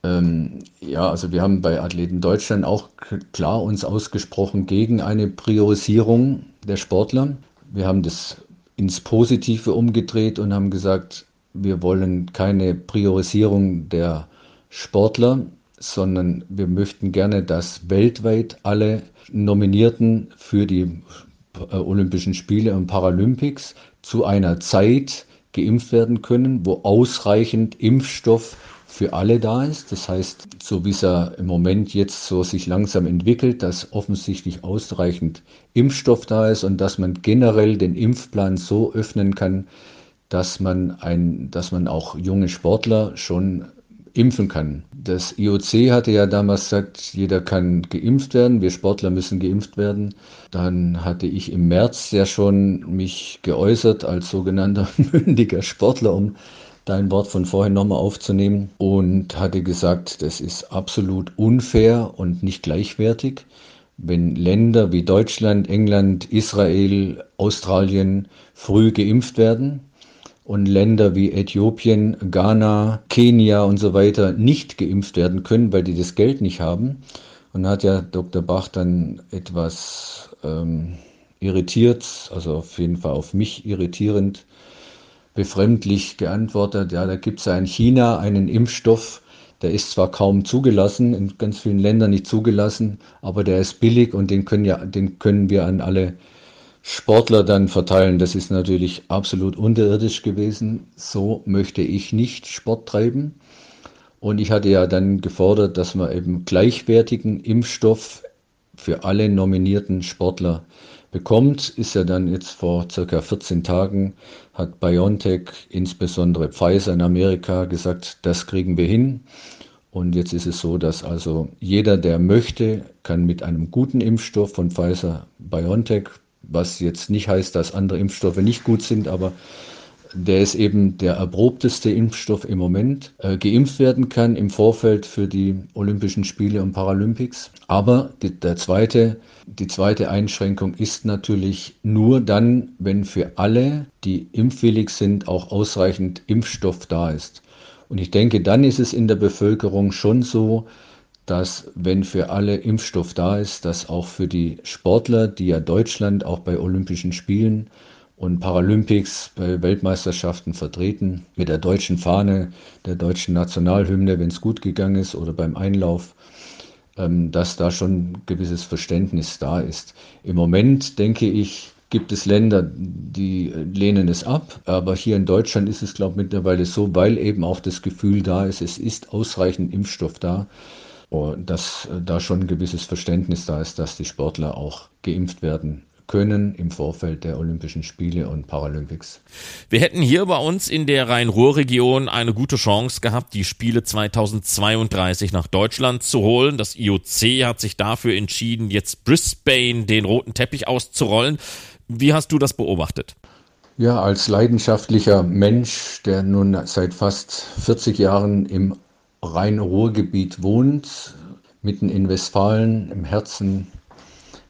Ähm, ja, also wir haben bei Athleten Deutschland auch klar uns ausgesprochen gegen eine Priorisierung der Sportler. Wir haben das ins Positive umgedreht und haben gesagt, wir wollen keine Priorisierung der Sportler, sondern wir möchten gerne, dass weltweit alle Nominierten für die äh, Olympischen Spiele und Paralympics zu einer Zeit geimpft werden können, wo ausreichend Impfstoff für alle da ist. Das heißt, so wie es ja im Moment jetzt so sich langsam entwickelt, dass offensichtlich ausreichend Impfstoff da ist und dass man generell den Impfplan so öffnen kann, dass man ein, dass man auch junge Sportler schon impfen kann. Das IOC hatte ja damals gesagt, jeder kann geimpft werden, wir Sportler müssen geimpft werden. Dann hatte ich im März ja schon mich geäußert als sogenannter [LAUGHS] mündiger Sportler, um dein Wort von vorhin nochmal aufzunehmen und hatte gesagt, das ist absolut unfair und nicht gleichwertig, wenn Länder wie Deutschland, England, Israel, Australien früh geimpft werden und Länder wie Äthiopien, Ghana, Kenia und so weiter nicht geimpft werden können, weil die das Geld nicht haben. Und hat ja Dr. Bach dann etwas ähm, irritiert, also auf jeden Fall auf mich irritierend befremdlich geantwortet, ja, da gibt es ja in China einen Impfstoff, der ist zwar kaum zugelassen, in ganz vielen Ländern nicht zugelassen, aber der ist billig und den können, ja, den können wir an alle Sportler dann verteilen. Das ist natürlich absolut unterirdisch gewesen. So möchte ich nicht Sport treiben. Und ich hatte ja dann gefordert, dass man eben gleichwertigen Impfstoff für alle nominierten Sportler bekommt, ist ja dann jetzt vor circa 14 Tagen, hat BioNTech, insbesondere Pfizer in Amerika, gesagt, das kriegen wir hin. Und jetzt ist es so, dass also jeder, der möchte, kann mit einem guten Impfstoff von Pfizer BioNTech, was jetzt nicht heißt, dass andere Impfstoffe nicht gut sind, aber der ist eben der erprobteste Impfstoff im Moment, äh, geimpft werden kann im Vorfeld für die Olympischen Spiele und Paralympics. Aber die, der zweite, die zweite Einschränkung ist natürlich nur dann, wenn für alle, die impfwillig sind, auch ausreichend Impfstoff da ist. Und ich denke, dann ist es in der Bevölkerung schon so, dass wenn für alle Impfstoff da ist, dass auch für die Sportler, die ja Deutschland auch bei Olympischen Spielen und Paralympics bei Weltmeisterschaften vertreten, mit der deutschen Fahne, der deutschen Nationalhymne, wenn es gut gegangen ist, oder beim Einlauf, ähm, dass da schon gewisses Verständnis da ist. Im Moment, denke ich, gibt es Länder, die lehnen es ab. Aber hier in Deutschland ist es, glaube ich, mittlerweile so, weil eben auch das Gefühl da ist, es ist ausreichend Impfstoff da, dass da schon ein gewisses Verständnis da ist, dass die Sportler auch geimpft werden können im Vorfeld der Olympischen Spiele und Paralympics. Wir hätten hier bei uns in der Rhein-Ruhr-Region eine gute Chance gehabt, die Spiele 2032 nach Deutschland zu holen. Das IOC hat sich dafür entschieden, jetzt Brisbane den roten Teppich auszurollen. Wie hast du das beobachtet? Ja, als leidenschaftlicher Mensch, der nun seit fast 40 Jahren im Rhein-Ruhr-Gebiet wohnt, mitten in Westfalen, im Herzen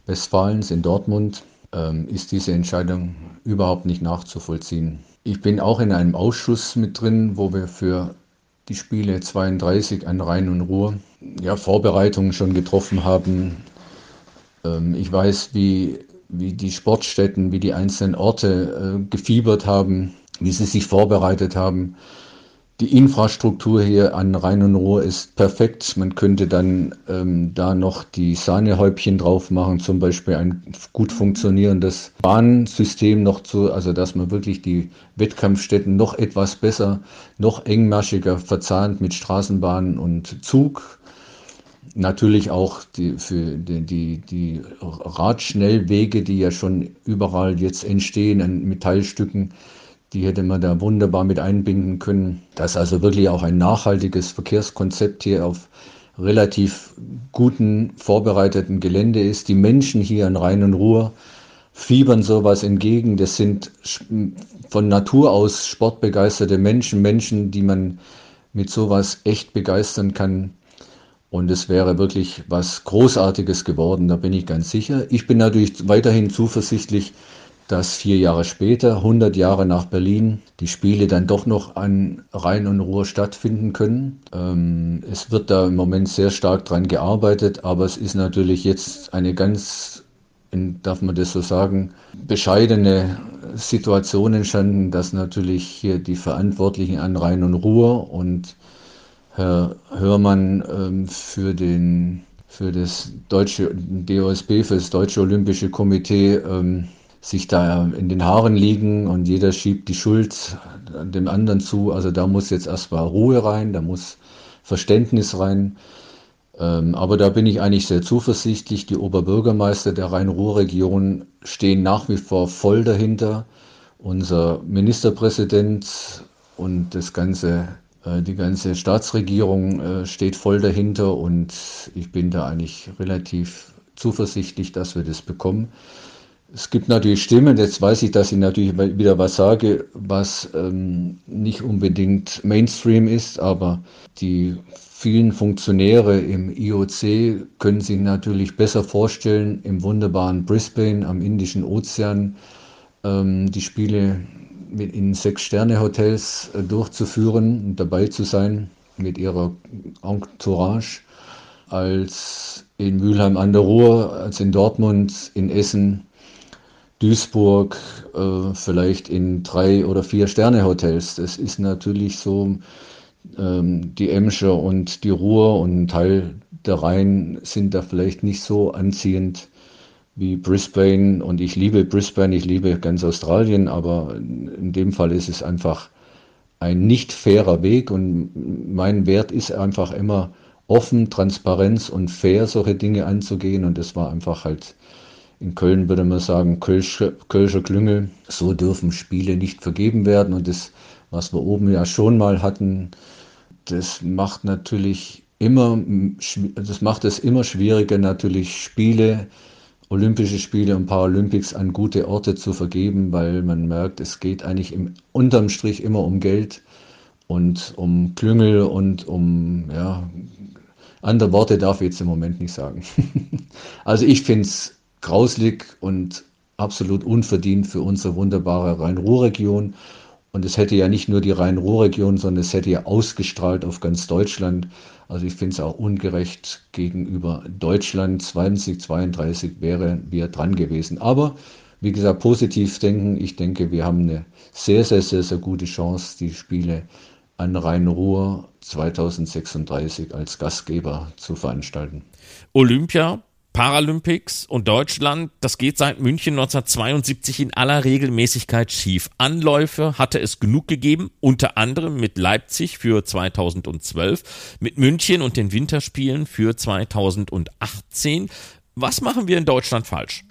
Westfalens in Dortmund, ähm, ist diese Entscheidung überhaupt nicht nachzuvollziehen. Ich bin auch in einem Ausschuss mit drin, wo wir für die Spiele 32 an Rhein und Ruhr ja, Vorbereitungen schon getroffen haben. Ähm, ich weiß, wie, wie die Sportstätten, wie die einzelnen Orte äh, gefiebert haben, wie sie sich vorbereitet haben. Die Infrastruktur hier an Rhein und Ruhr ist perfekt. Man könnte dann ähm, da noch die Sahnehäubchen drauf machen, zum Beispiel ein gut funktionierendes Bahnsystem noch zu, also dass man wirklich die Wettkampfstätten noch etwas besser, noch engmaschiger verzahnt mit Straßenbahn und Zug. Natürlich auch die, für die, die, die Radschnellwege, die ja schon überall jetzt entstehen an Metallstücken die hätte man da wunderbar mit einbinden können. Dass also wirklich auch ein nachhaltiges Verkehrskonzept hier auf relativ guten, vorbereiteten Gelände ist. Die Menschen hier in Rhein und Ruhr fiebern sowas entgegen. Das sind von Natur aus sportbegeisterte Menschen, Menschen, die man mit sowas echt begeistern kann. Und es wäre wirklich was Großartiges geworden, da bin ich ganz sicher. Ich bin natürlich weiterhin zuversichtlich, dass vier Jahre später, 100 Jahre nach Berlin, die Spiele dann doch noch an Rhein und Ruhr stattfinden können. Ähm, es wird da im Moment sehr stark dran gearbeitet, aber es ist natürlich jetzt eine ganz, darf man das so sagen, bescheidene Situation entstanden, dass natürlich hier die Verantwortlichen an Rhein und Ruhr und Herr Hörmann ähm, für den für das deutsche DOSB, für das Deutsche Olympische Komitee ähm, sich da in den Haaren liegen und jeder schiebt die Schuld dem anderen zu. Also da muss jetzt erstmal Ruhe rein, da muss Verständnis rein. Ähm, aber da bin ich eigentlich sehr zuversichtlich. Die Oberbürgermeister der Rhein-Ruhr-Region stehen nach wie vor voll dahinter. Unser Ministerpräsident und das ganze, äh, die ganze Staatsregierung äh, steht voll dahinter und ich bin da eigentlich relativ zuversichtlich, dass wir das bekommen. Es gibt natürlich Stimmen, jetzt weiß ich, dass ich natürlich wieder was sage, was ähm, nicht unbedingt Mainstream ist, aber die vielen Funktionäre im IOC können sich natürlich besser vorstellen, im wunderbaren Brisbane am Indischen Ozean ähm, die Spiele in Sechs-Sterne-Hotels äh, durchzuführen und dabei zu sein mit ihrer Entourage, als in Mülheim an der Ruhr, als in Dortmund, in Essen Duisburg, äh, vielleicht in drei oder vier Sterne-Hotels. Das ist natürlich so, ähm, die Emscher und die Ruhr und ein Teil der Rhein sind da vielleicht nicht so anziehend wie Brisbane. Und ich liebe Brisbane, ich liebe ganz Australien, aber in dem Fall ist es einfach ein nicht fairer Weg und mein Wert ist einfach immer offen, Transparenz und fair solche Dinge anzugehen und das war einfach halt in Köln würde man sagen, Kölscher, Kölscher Klüngel. So dürfen Spiele nicht vergeben werden. Und das, was wir oben ja schon mal hatten, das macht natürlich immer, das macht es immer schwieriger, natürlich Spiele, Olympische Spiele und Paralympics an gute Orte zu vergeben, weil man merkt, es geht eigentlich im, unterm Strich immer um Geld und um Klüngel und um, ja, andere Worte darf ich jetzt im Moment nicht sagen. [LAUGHS] also ich finde es grauslig und absolut unverdient für unsere wunderbare Rhein-Ruhr-Region. Und es hätte ja nicht nur die Rhein-Ruhr-Region, sondern es hätte ja ausgestrahlt auf ganz Deutschland. Also ich finde es auch ungerecht gegenüber Deutschland. 2032 wären wir dran gewesen. Aber wie gesagt, positiv denken. Ich denke, wir haben eine sehr, sehr, sehr, sehr gute Chance, die Spiele an Rhein-Ruhr 2036 als Gastgeber zu veranstalten. Olympia Paralympics und Deutschland, das geht seit München 1972 in aller Regelmäßigkeit schief. Anläufe hatte es genug gegeben, unter anderem mit Leipzig für 2012, mit München und den Winterspielen für 2018. Was machen wir in Deutschland falsch?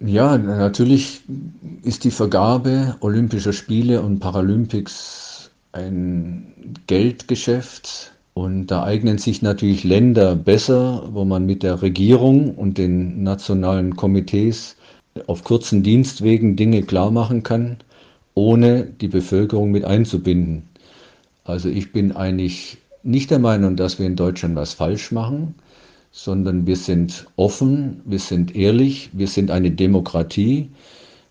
Ja, natürlich ist die Vergabe Olympischer Spiele und Paralympics ein Geldgeschäft und da eignen sich natürlich Länder besser, wo man mit der Regierung und den nationalen Komitees auf kurzen Dienstwegen Dinge klar machen kann, ohne die Bevölkerung mit einzubinden. Also ich bin eigentlich nicht der Meinung, dass wir in Deutschland was falsch machen, sondern wir sind offen, wir sind ehrlich, wir sind eine Demokratie.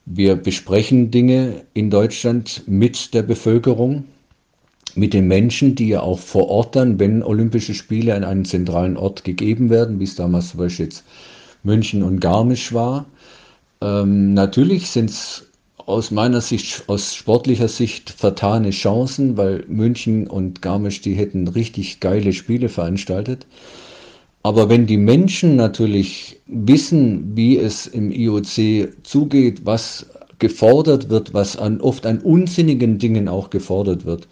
Wir besprechen Dinge in Deutschland mit der Bevölkerung mit den Menschen, die ja auch vor Ort dann, wenn Olympische Spiele an einen zentralen Ort gegeben werden, wie es damals zum Beispiel jetzt München und Garmisch war. Ähm, natürlich sind es aus meiner Sicht, aus sportlicher Sicht vertane Chancen, weil München und Garmisch, die hätten richtig geile Spiele veranstaltet. Aber wenn die Menschen natürlich wissen, wie es im IOC zugeht, was gefordert wird, was an, oft an unsinnigen Dingen auch gefordert wird,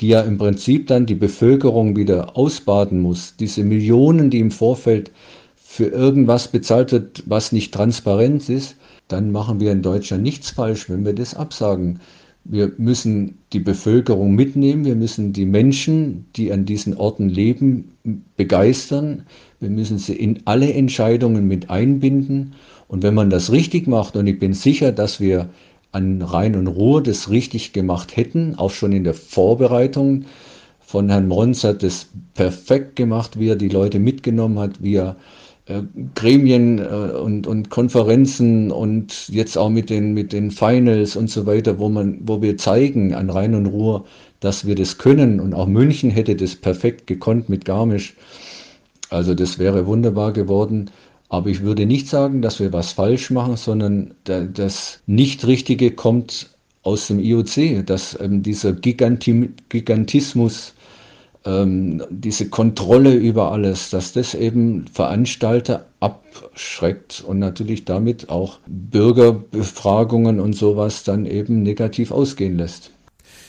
die ja im Prinzip dann die Bevölkerung wieder ausbaden muss. Diese Millionen, die im Vorfeld für irgendwas bezahlt wird, was nicht transparent ist, dann machen wir in Deutschland nichts falsch, wenn wir das absagen. Wir müssen die Bevölkerung mitnehmen, wir müssen die Menschen, die an diesen Orten leben, begeistern, wir müssen sie in alle Entscheidungen mit einbinden. Und wenn man das richtig macht, und ich bin sicher, dass wir an Rhein und Ruhr das richtig gemacht hätten, auch schon in der Vorbereitung. Von Herrn Mons hat es perfekt gemacht, wie er die Leute mitgenommen hat, wie er äh, Gremien äh, und, und Konferenzen und jetzt auch mit den, mit den Finals und so weiter, wo man, wo wir zeigen an Rhein und Ruhr, dass wir das können. Und auch München hätte das perfekt gekonnt mit Garmisch. Also das wäre wunderbar geworden. Aber ich würde nicht sagen, dass wir was falsch machen, sondern das Nicht-Richtige kommt aus dem IOC, dass ähm, dieser Giganti Gigantismus, ähm, diese Kontrolle über alles, dass das eben Veranstalter abschreckt und natürlich damit auch Bürgerbefragungen und sowas dann eben negativ ausgehen lässt.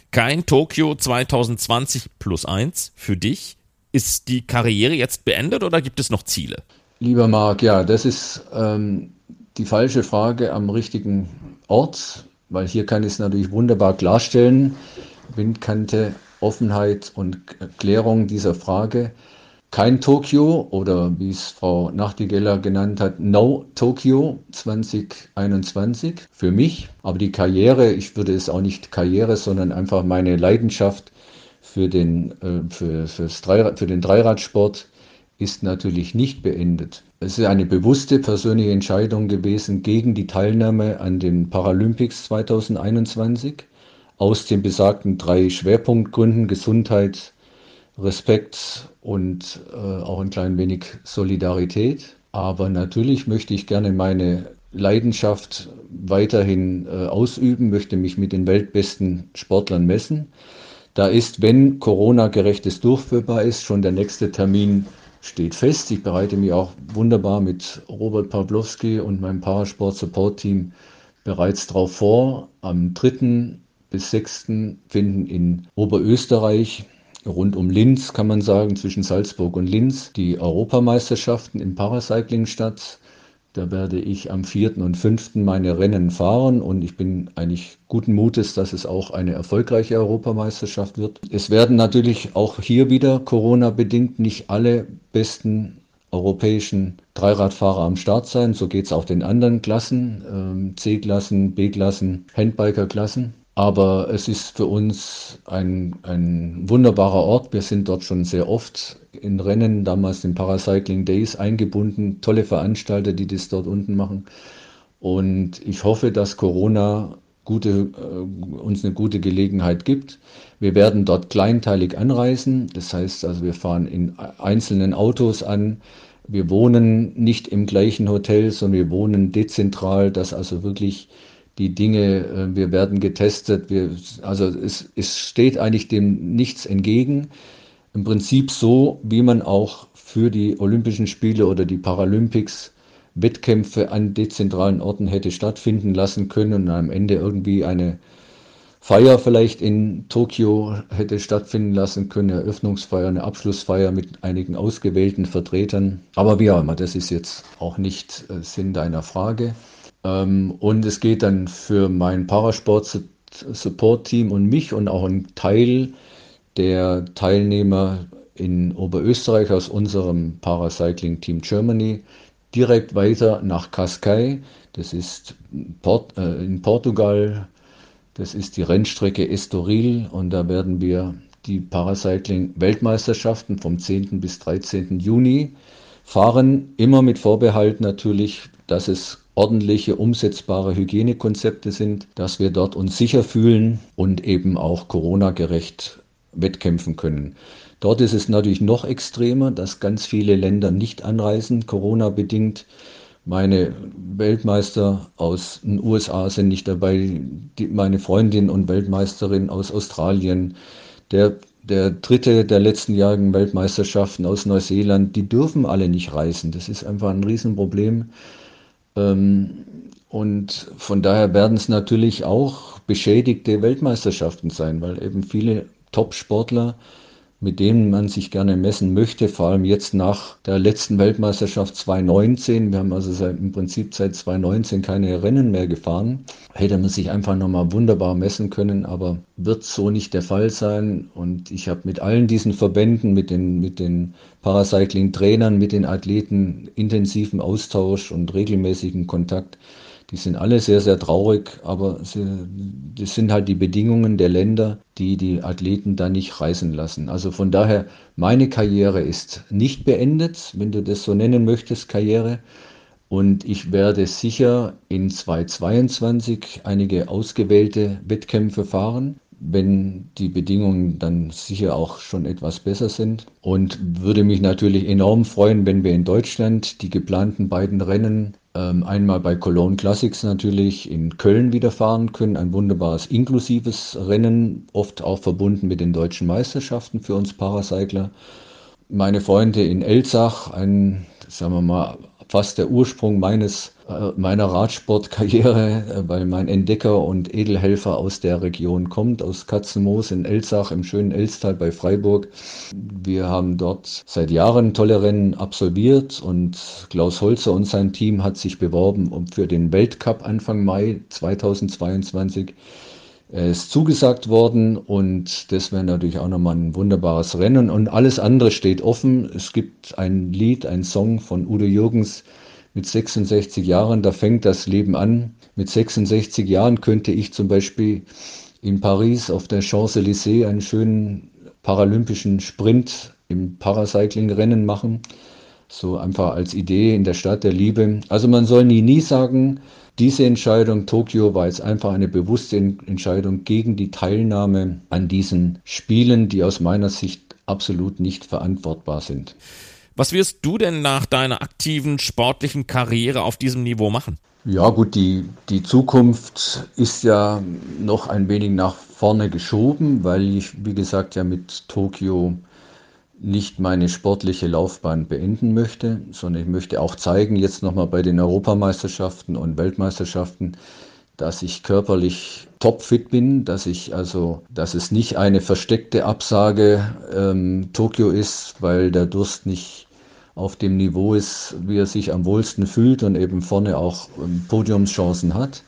Kein Tokio 2020 plus eins für dich. Ist die Karriere jetzt beendet oder gibt es noch Ziele? Lieber Marc, ja, das ist ähm, die falsche Frage am richtigen Ort, weil hier kann ich es natürlich wunderbar klarstellen. Windkante, Offenheit und Klärung dieser Frage. Kein Tokio oder wie es Frau Nachtigeller genannt hat, No Tokio 2021 für mich. Aber die Karriere, ich würde es auch nicht Karriere, sondern einfach meine Leidenschaft für den, äh, für, für den Dreiradsport ist natürlich nicht beendet. Es ist eine bewusste persönliche Entscheidung gewesen gegen die Teilnahme an den Paralympics 2021 aus den besagten drei Schwerpunktgründen Gesundheit, Respekt und äh, auch ein klein wenig Solidarität. Aber natürlich möchte ich gerne meine Leidenschaft weiterhin äh, ausüben, möchte mich mit den weltbesten Sportlern messen. Da ist, wenn Corona-gerechtes durchführbar ist, schon der nächste Termin steht fest. Ich bereite mich auch wunderbar mit Robert Pawlowski und meinem Parasport-Support-Team bereits darauf vor. Am 3. bis 6. finden in Oberösterreich rund um Linz, kann man sagen, zwischen Salzburg und Linz, die Europameisterschaften im Paracycling statt. Da werde ich am 4. und 5. meine Rennen fahren und ich bin eigentlich guten Mutes, dass es auch eine erfolgreiche Europameisterschaft wird. Es werden natürlich auch hier wieder Corona-bedingt nicht alle besten europäischen Dreiradfahrer am Start sein. So geht es auch den anderen Klassen, ähm, C-Klassen, B-Klassen, Handbiker-Klassen. Aber es ist für uns ein, ein wunderbarer Ort. Wir sind dort schon sehr oft in Rennen, damals in Paracycling Days eingebunden. Tolle Veranstalter, die das dort unten machen. Und ich hoffe, dass Corona gute, äh, uns eine gute Gelegenheit gibt. Wir werden dort kleinteilig anreisen. Das heißt also, wir fahren in einzelnen Autos an. Wir wohnen nicht im gleichen Hotel, sondern wir wohnen dezentral, dass also wirklich die Dinge, äh, wir werden getestet, wir, also es, es steht eigentlich dem nichts entgegen. Im Prinzip so, wie man auch für die Olympischen Spiele oder die Paralympics Wettkämpfe an dezentralen Orten hätte stattfinden lassen können und am Ende irgendwie eine Feier vielleicht in Tokio hätte stattfinden lassen können, eine Eröffnungsfeier, eine Abschlussfeier mit einigen ausgewählten Vertretern. Aber wie auch immer, das ist jetzt auch nicht äh, Sinn deiner Frage. Ähm, und es geht dann für mein Parasport-Support-Team und mich und auch einen Teil der Teilnehmer in Oberösterreich aus unserem Paracycling Team Germany direkt weiter nach Cascais. Das ist Port, äh, in Portugal das ist die Rennstrecke Estoril und da werden wir die Paracycling-Weltmeisterschaften vom 10. bis 13. Juni fahren. Immer mit Vorbehalt natürlich, dass es ordentliche, umsetzbare Hygienekonzepte sind, dass wir dort uns sicher fühlen und eben auch Corona-gerecht wettkämpfen können. Dort ist es natürlich noch extremer, dass ganz viele Länder nicht anreisen, Corona-bedingt. Meine Weltmeister aus den USA sind nicht dabei, die, meine Freundin und Weltmeisterin aus Australien, der, der dritte der letztenjährigen Weltmeisterschaften aus Neuseeland, die dürfen alle nicht reisen. Das ist einfach ein Riesenproblem. Ähm, und von daher werden es natürlich auch beschädigte Weltmeisterschaften sein, weil eben viele Top-Sportler mit denen man sich gerne messen möchte, vor allem jetzt nach der letzten Weltmeisterschaft 2019. Wir haben also seit, im Prinzip seit 2019 keine Rennen mehr gefahren. Hätte man sich einfach nochmal wunderbar messen können, aber wird so nicht der Fall sein. Und ich habe mit allen diesen Verbänden, mit den, mit den Paracycling-Trainern, mit den Athleten intensiven Austausch und regelmäßigen Kontakt. Die sind alle sehr, sehr traurig, aber sie, das sind halt die Bedingungen der Länder, die die Athleten da nicht reisen lassen. Also von daher, meine Karriere ist nicht beendet, wenn du das so nennen möchtest, Karriere. Und ich werde sicher in 2022 einige ausgewählte Wettkämpfe fahren, wenn die Bedingungen dann sicher auch schon etwas besser sind. Und würde mich natürlich enorm freuen, wenn wir in Deutschland die geplanten beiden Rennen ähm, einmal bei Cologne Classics natürlich in Köln wieder fahren können. Ein wunderbares inklusives Rennen, oft auch verbunden mit den deutschen Meisterschaften für uns Paracycler. Meine Freunde in Elsach, ein, sagen wir mal, fast der Ursprung meines, meiner Radsportkarriere, äh, weil mein Entdecker und Edelhelfer aus der Region kommt, aus Katzenmoos in Elsach im schönen Elstal bei Freiburg. Wir haben dort seit Jahren tolle Rennen absolviert und Klaus Holzer und sein Team hat sich beworben für den Weltcup Anfang Mai 2022. Er ist zugesagt worden und das wäre natürlich auch nochmal ein wunderbares Rennen und alles andere steht offen. Es gibt ein Lied, ein Song von Udo Jürgens mit 66 Jahren, da fängt das Leben an. Mit 66 Jahren könnte ich zum Beispiel in Paris auf der Champs-Élysées einen schönen paralympischen Sprint im Paracycling-Rennen machen. So einfach als Idee in der Stadt der Liebe. Also man soll nie, nie sagen, diese Entscheidung Tokio war jetzt einfach eine bewusste Entscheidung gegen die Teilnahme an diesen Spielen, die aus meiner Sicht absolut nicht verantwortbar sind. Was wirst du denn nach deiner aktiven sportlichen Karriere auf diesem Niveau machen? Ja gut, die, die Zukunft ist ja noch ein wenig nach vorne geschoben, weil ich, wie gesagt, ja mit Tokio nicht meine sportliche Laufbahn beenden möchte, sondern ich möchte auch zeigen, jetzt nochmal bei den Europameisterschaften und Weltmeisterschaften, dass ich körperlich topfit bin, dass ich also, dass es nicht eine versteckte Absage ähm, Tokio ist, weil der Durst nicht auf dem Niveau ist, wie er sich am wohlsten fühlt und eben vorne auch ähm, Podiumschancen hat.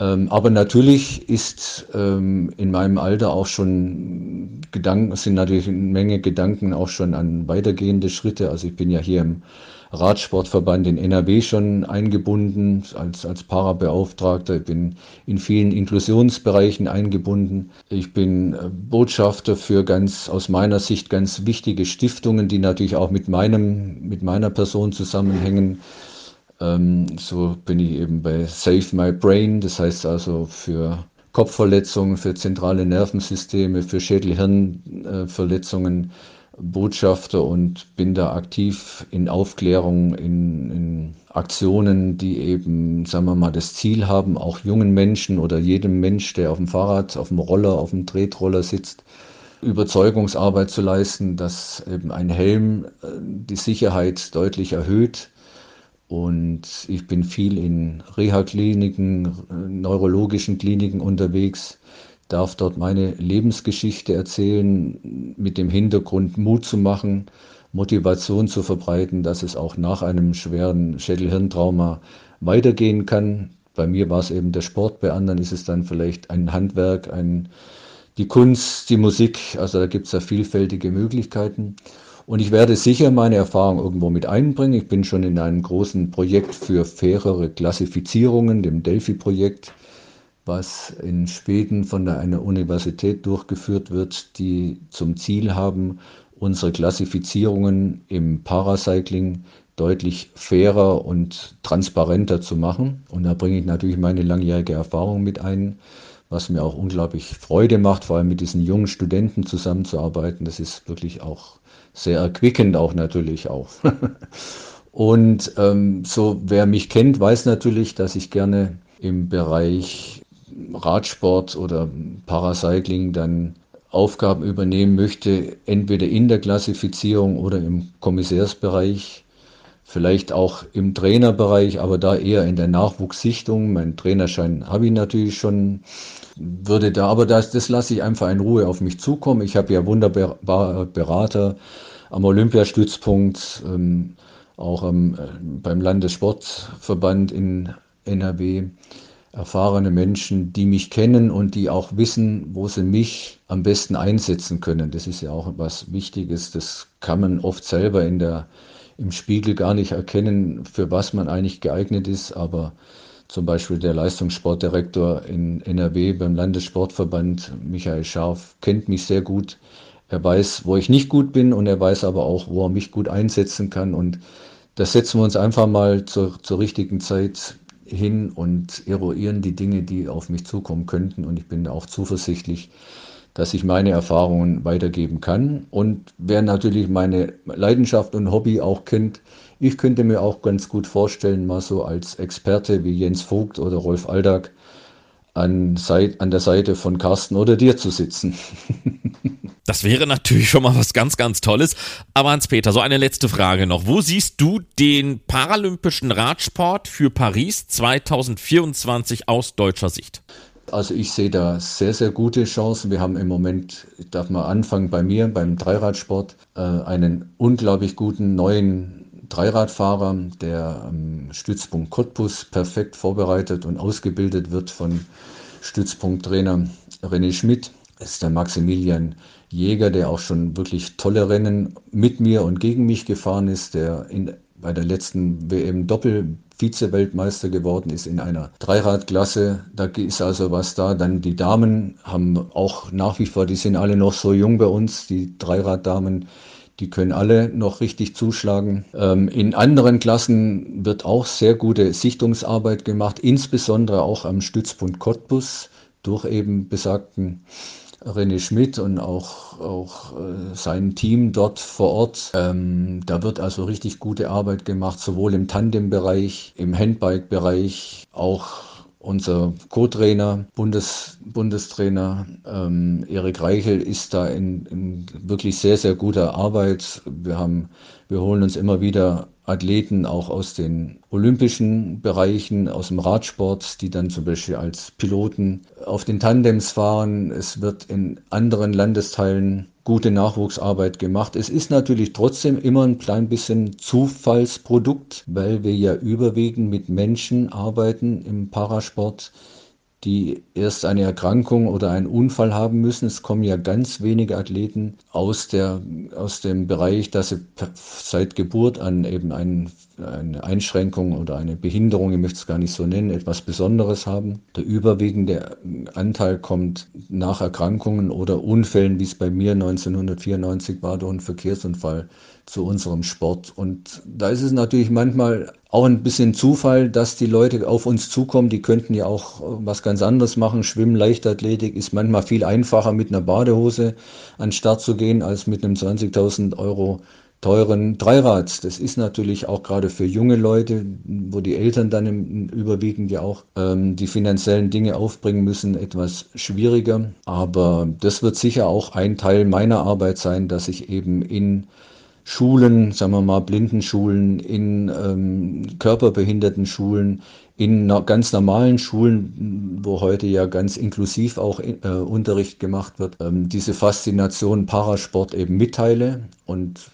Ähm, aber natürlich ist ähm, in meinem Alter auch schon Gedanken, sind natürlich eine Menge Gedanken auch schon an weitergehende Schritte. Also ich bin ja hier im Radsportverband in NRW schon eingebunden als, als Parabeauftragter. Ich bin in vielen Inklusionsbereichen eingebunden. Ich bin äh, Botschafter für ganz, aus meiner Sicht ganz wichtige Stiftungen, die natürlich auch mit meinem, mit meiner Person zusammenhängen. Ähm, so bin ich eben bei Save My Brain, das heißt also für Kopfverletzungen, für zentrale Nervensysteme, für Schädel-Hirn-Verletzungen Botschafter und bin da aktiv in Aufklärung, in, in, Aktionen, die eben, sagen wir mal, das Ziel haben, auch jungen Menschen oder jedem Mensch, der auf dem Fahrrad, auf dem Roller, auf dem Tretroller sitzt, Überzeugungsarbeit zu leisten, dass eben ein Helm äh, die Sicherheit deutlich erhöht Und ich bin viel in Reha-Kliniken, neurologischen Kliniken unterwegs, darf dort meine Lebensgeschichte erzählen, mit dem Hintergrund Mut zu machen, Motivation zu verbreiten, dass es auch nach einem schweren Schädelhirntrauma weitergehen kann. Bei mir war es eben der Sport, bei anderen ist es dann vielleicht ein Handwerk, ein, die Kunst, die Musik. Also da gibt es ja vielfältige Möglichkeiten. Und ich werde sicher meine Erfahrung irgendwo mit einbringen. Ich bin schon in einem großen Projekt für fairere Klassifizierungen, dem Delphi-Projekt, was in Schweden von einer Universität durchgeführt wird, die zum Ziel haben, unsere Klassifizierungen im Paracycling deutlich fairer und transparenter zu machen. Und da bringe ich natürlich meine langjährige Erfahrung mit ein, was mir auch unglaublich Freude macht, vor allem mit diesen jungen Studenten zusammenzuarbeiten. Das ist wirklich auch sehr erquickend auch natürlich auch. [LAUGHS] Und ähm, so, wer mich kennt, weiß natürlich, dass ich gerne im Bereich Radsport oder Paracycling dann Aufgaben übernehmen möchte, entweder in der Klassifizierung oder im Kommissärsbereich, vielleicht auch im Trainerbereich, aber da eher in der Nachwuchssichtung. Mein Trainerschein habe ich natürlich schon, würde da, aber das, das lasse ich einfach in Ruhe auf mich zukommen. Ich habe ja wunderbare Berater, am Olympiastützpunkt, ähm, auch am, äh, beim Landessportverband in NRW erfahrene Menschen, die mich kennen und die auch wissen, wo sie mich am besten einsetzen können. Das ist ja auch was Wichtiges. Das kann man oft selber in der, im Spiegel gar nicht erkennen, für was man eigentlich geeignet ist. Aber zum Beispiel der Leistungssportdirektor in NRW beim Landessportverband, Michael Scharf, kennt mich sehr gut er weiß, wo ich nicht gut bin und er weiß aber auch, wo er mich gut einsetzen kann. Und das setzen wir uns einfach mal zur, zur richtigen Zeit hin und eruieren die Dinge, die auf mich zukommen könnten. Und ich bin auch zuversichtlich, dass ich meine Erfahrungen weitergeben kann. Und wer natürlich meine Leidenschaft und Hobby auch kennt, ich könnte mir auch ganz gut vorstellen, mal so als Experte wie Jens Vogt oder Rolf Aldag an, an der Seite von Carsten oder dir zu sitzen. [LAUGHS] Das wäre natürlich schon mal was ganz, ganz Tolles. Aber Hans-Peter, so eine letzte Frage noch. Wo siehst du den paralympischen Radsport für Paris 2024 aus deutscher Sicht? Also ich sehe da sehr, sehr gute Chancen. Wir haben im Moment, ich darf mal anfangen bei mir, beim Dreiradsport, äh, einen unglaublich guten neuen Dreiradfahrer, der am Stützpunkt Cottbus perfekt vorbereitet und ausgebildet wird von Stützpunkttrainer René Schmidt. Das ist der Maximilian Jäger, der auch schon wirklich tolle Rennen mit mir und gegen mich gefahren ist, der in, bei der letzten WM Doppel Vize-Weltmeister geworden ist in einer Dreiradklasse. Da ist also was da. Dann die Damen haben auch nach wie vor, die sind alle noch so jung bei uns, die Dreiraddamen. Die können alle noch richtig zuschlagen. Ähm, in anderen Klassen wird auch sehr gute Sichtungsarbeit gemacht, insbesondere auch am Stützpunkt Cottbus durch eben besagten René Schmidt und auch, auch äh, sein Team dort vor Ort. Ähm, da wird also richtig gute Arbeit gemacht, sowohl im Tandem-Bereich, im Handbike-Bereich, auch unser Co-Trainer, Bundes, Bundestrainer ähm, Erik Reichel ist da in, in wirklich sehr, sehr guter Arbeit. Wir haben, wir holen uns immer wieder Athleten auch aus den olympischen Bereichen, aus dem Radsport, die dann zum Beispiel als Piloten auf den Tandems fahren. Es wird in anderen Landesteilen gute Nachwuchsarbeit gemacht. Es ist natürlich trotzdem immer ein klein bisschen Zufallsprodukt, weil wir ja überwiegend mit Menschen arbeiten im Parasport, die erst eine Erkrankung oder einen Unfall haben müssen. Es kommen ja ganz wenige Athleten aus, der, aus dem Bereich, dass sie seit Geburt an eben einen, eine Einschränkung oder eine Behinderung, ich möchte es gar nicht so nennen, etwas Besonderes haben. Der überwiegende Anteil kommt nach Erkrankungen oder Unfällen, wie es bei mir 1994 war, durch einen Verkehrsunfall zu unserem Sport. Und da ist es natürlich manchmal auch ein bisschen Zufall, dass die Leute auf uns zukommen. Die könnten ja auch was ganz anderes machen. Schwimmen, Leichtathletik ist manchmal viel einfacher mit einer Badehose an den Start zu gehen, als mit einem 20.000 Euro teuren Dreirad. Das ist natürlich auch gerade für junge Leute, wo die Eltern dann im, überwiegend ja auch ähm, die finanziellen Dinge aufbringen müssen, etwas schwieriger. Aber das wird sicher auch ein Teil meiner Arbeit sein, dass ich eben in Schulen, sagen wir mal Blindenschulen, in ähm, Körperbehindertenschulen, in ganz normalen Schulen, wo heute ja ganz inklusiv auch äh, Unterricht gemacht wird, ähm, diese Faszination Parasport eben mitteile und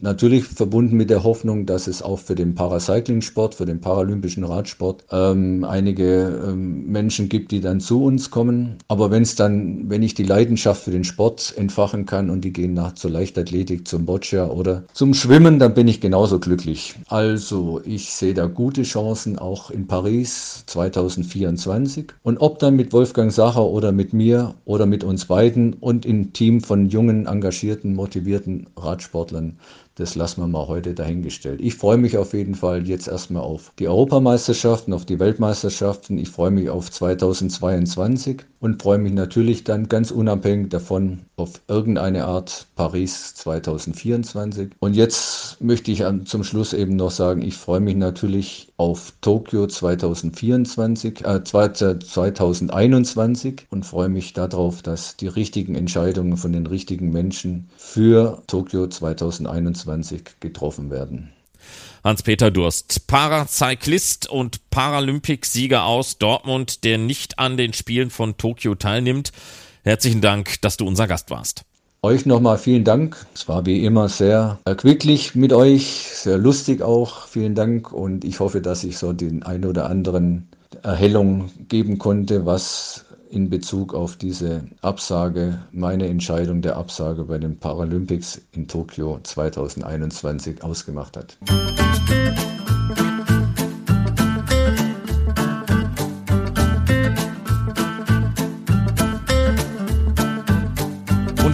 natürlich verbunden mit der Hoffnung, dass es auch für den Paracycling-Sport, für den paralympischen Radsport ähm, einige ähm, Menschen gibt, die dann zu uns kommen. Aber wenn es dann, wenn ich die Leidenschaft für den Sport entfachen kann und die gehen nach zur Leichtathletik, zum Boccia oder zum Schwimmen, dann bin ich genauso glücklich. Also ich sehe da gute Chancen auch in Paris Paris 2024. Und ob dann mit Wolfgang Sacher oder mit mir oder mit uns beiden und im Team von jungen, engagierten, motivierten Radsportlern, das lassen wir mal heute dahingestellt. Ich freue mich auf jeden Fall jetzt erstmal auf die Europameisterschaften, auf die Weltmeisterschaften. Ich freue mich auf 2022 und freue mich natürlich dann ganz unabhängig davon auf irgendeine Art Paris 2024. Und jetzt möchte ich zum Schluss eben noch sagen, ich freue mich natürlich auf Tokio 2024, äh, 2021 und freue mich darauf, dass die richtigen Entscheidungen von den richtigen Menschen für Tokio 2021 getroffen werden. Hans-Peter Durst, Paracyclist und Paralympicsieger aus Dortmund, der nicht an den Spielen von Tokio teilnimmt. Herzlichen Dank, dass du unser Gast warst. Euch nochmal vielen Dank. Es war wie immer sehr erquicklich mit euch, sehr lustig auch. Vielen Dank und ich hoffe, dass ich so den ein oder anderen Erhellung geben konnte, was in Bezug auf diese Absage, meine Entscheidung der Absage bei den Paralympics in Tokio 2021 ausgemacht hat.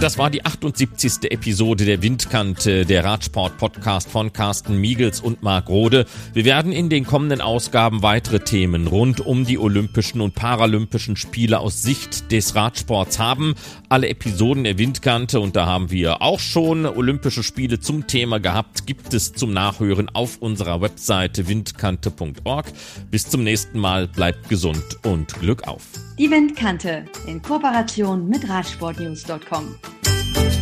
Und das war die 78. Episode der Windkante, der Radsport-Podcast von Carsten Miegels und Marc Rode. Wir werden in den kommenden Ausgaben weitere Themen rund um die Olympischen und Paralympischen Spiele aus Sicht des Radsports haben. Alle Episoden der Windkante, und da haben wir auch schon Olympische Spiele zum Thema gehabt, gibt es zum Nachhören auf unserer Webseite windkante.org. Bis zum nächsten Mal, bleibt gesund und Glück auf. Die Windkante in Kooperation mit Radsportnews.com. Thank you.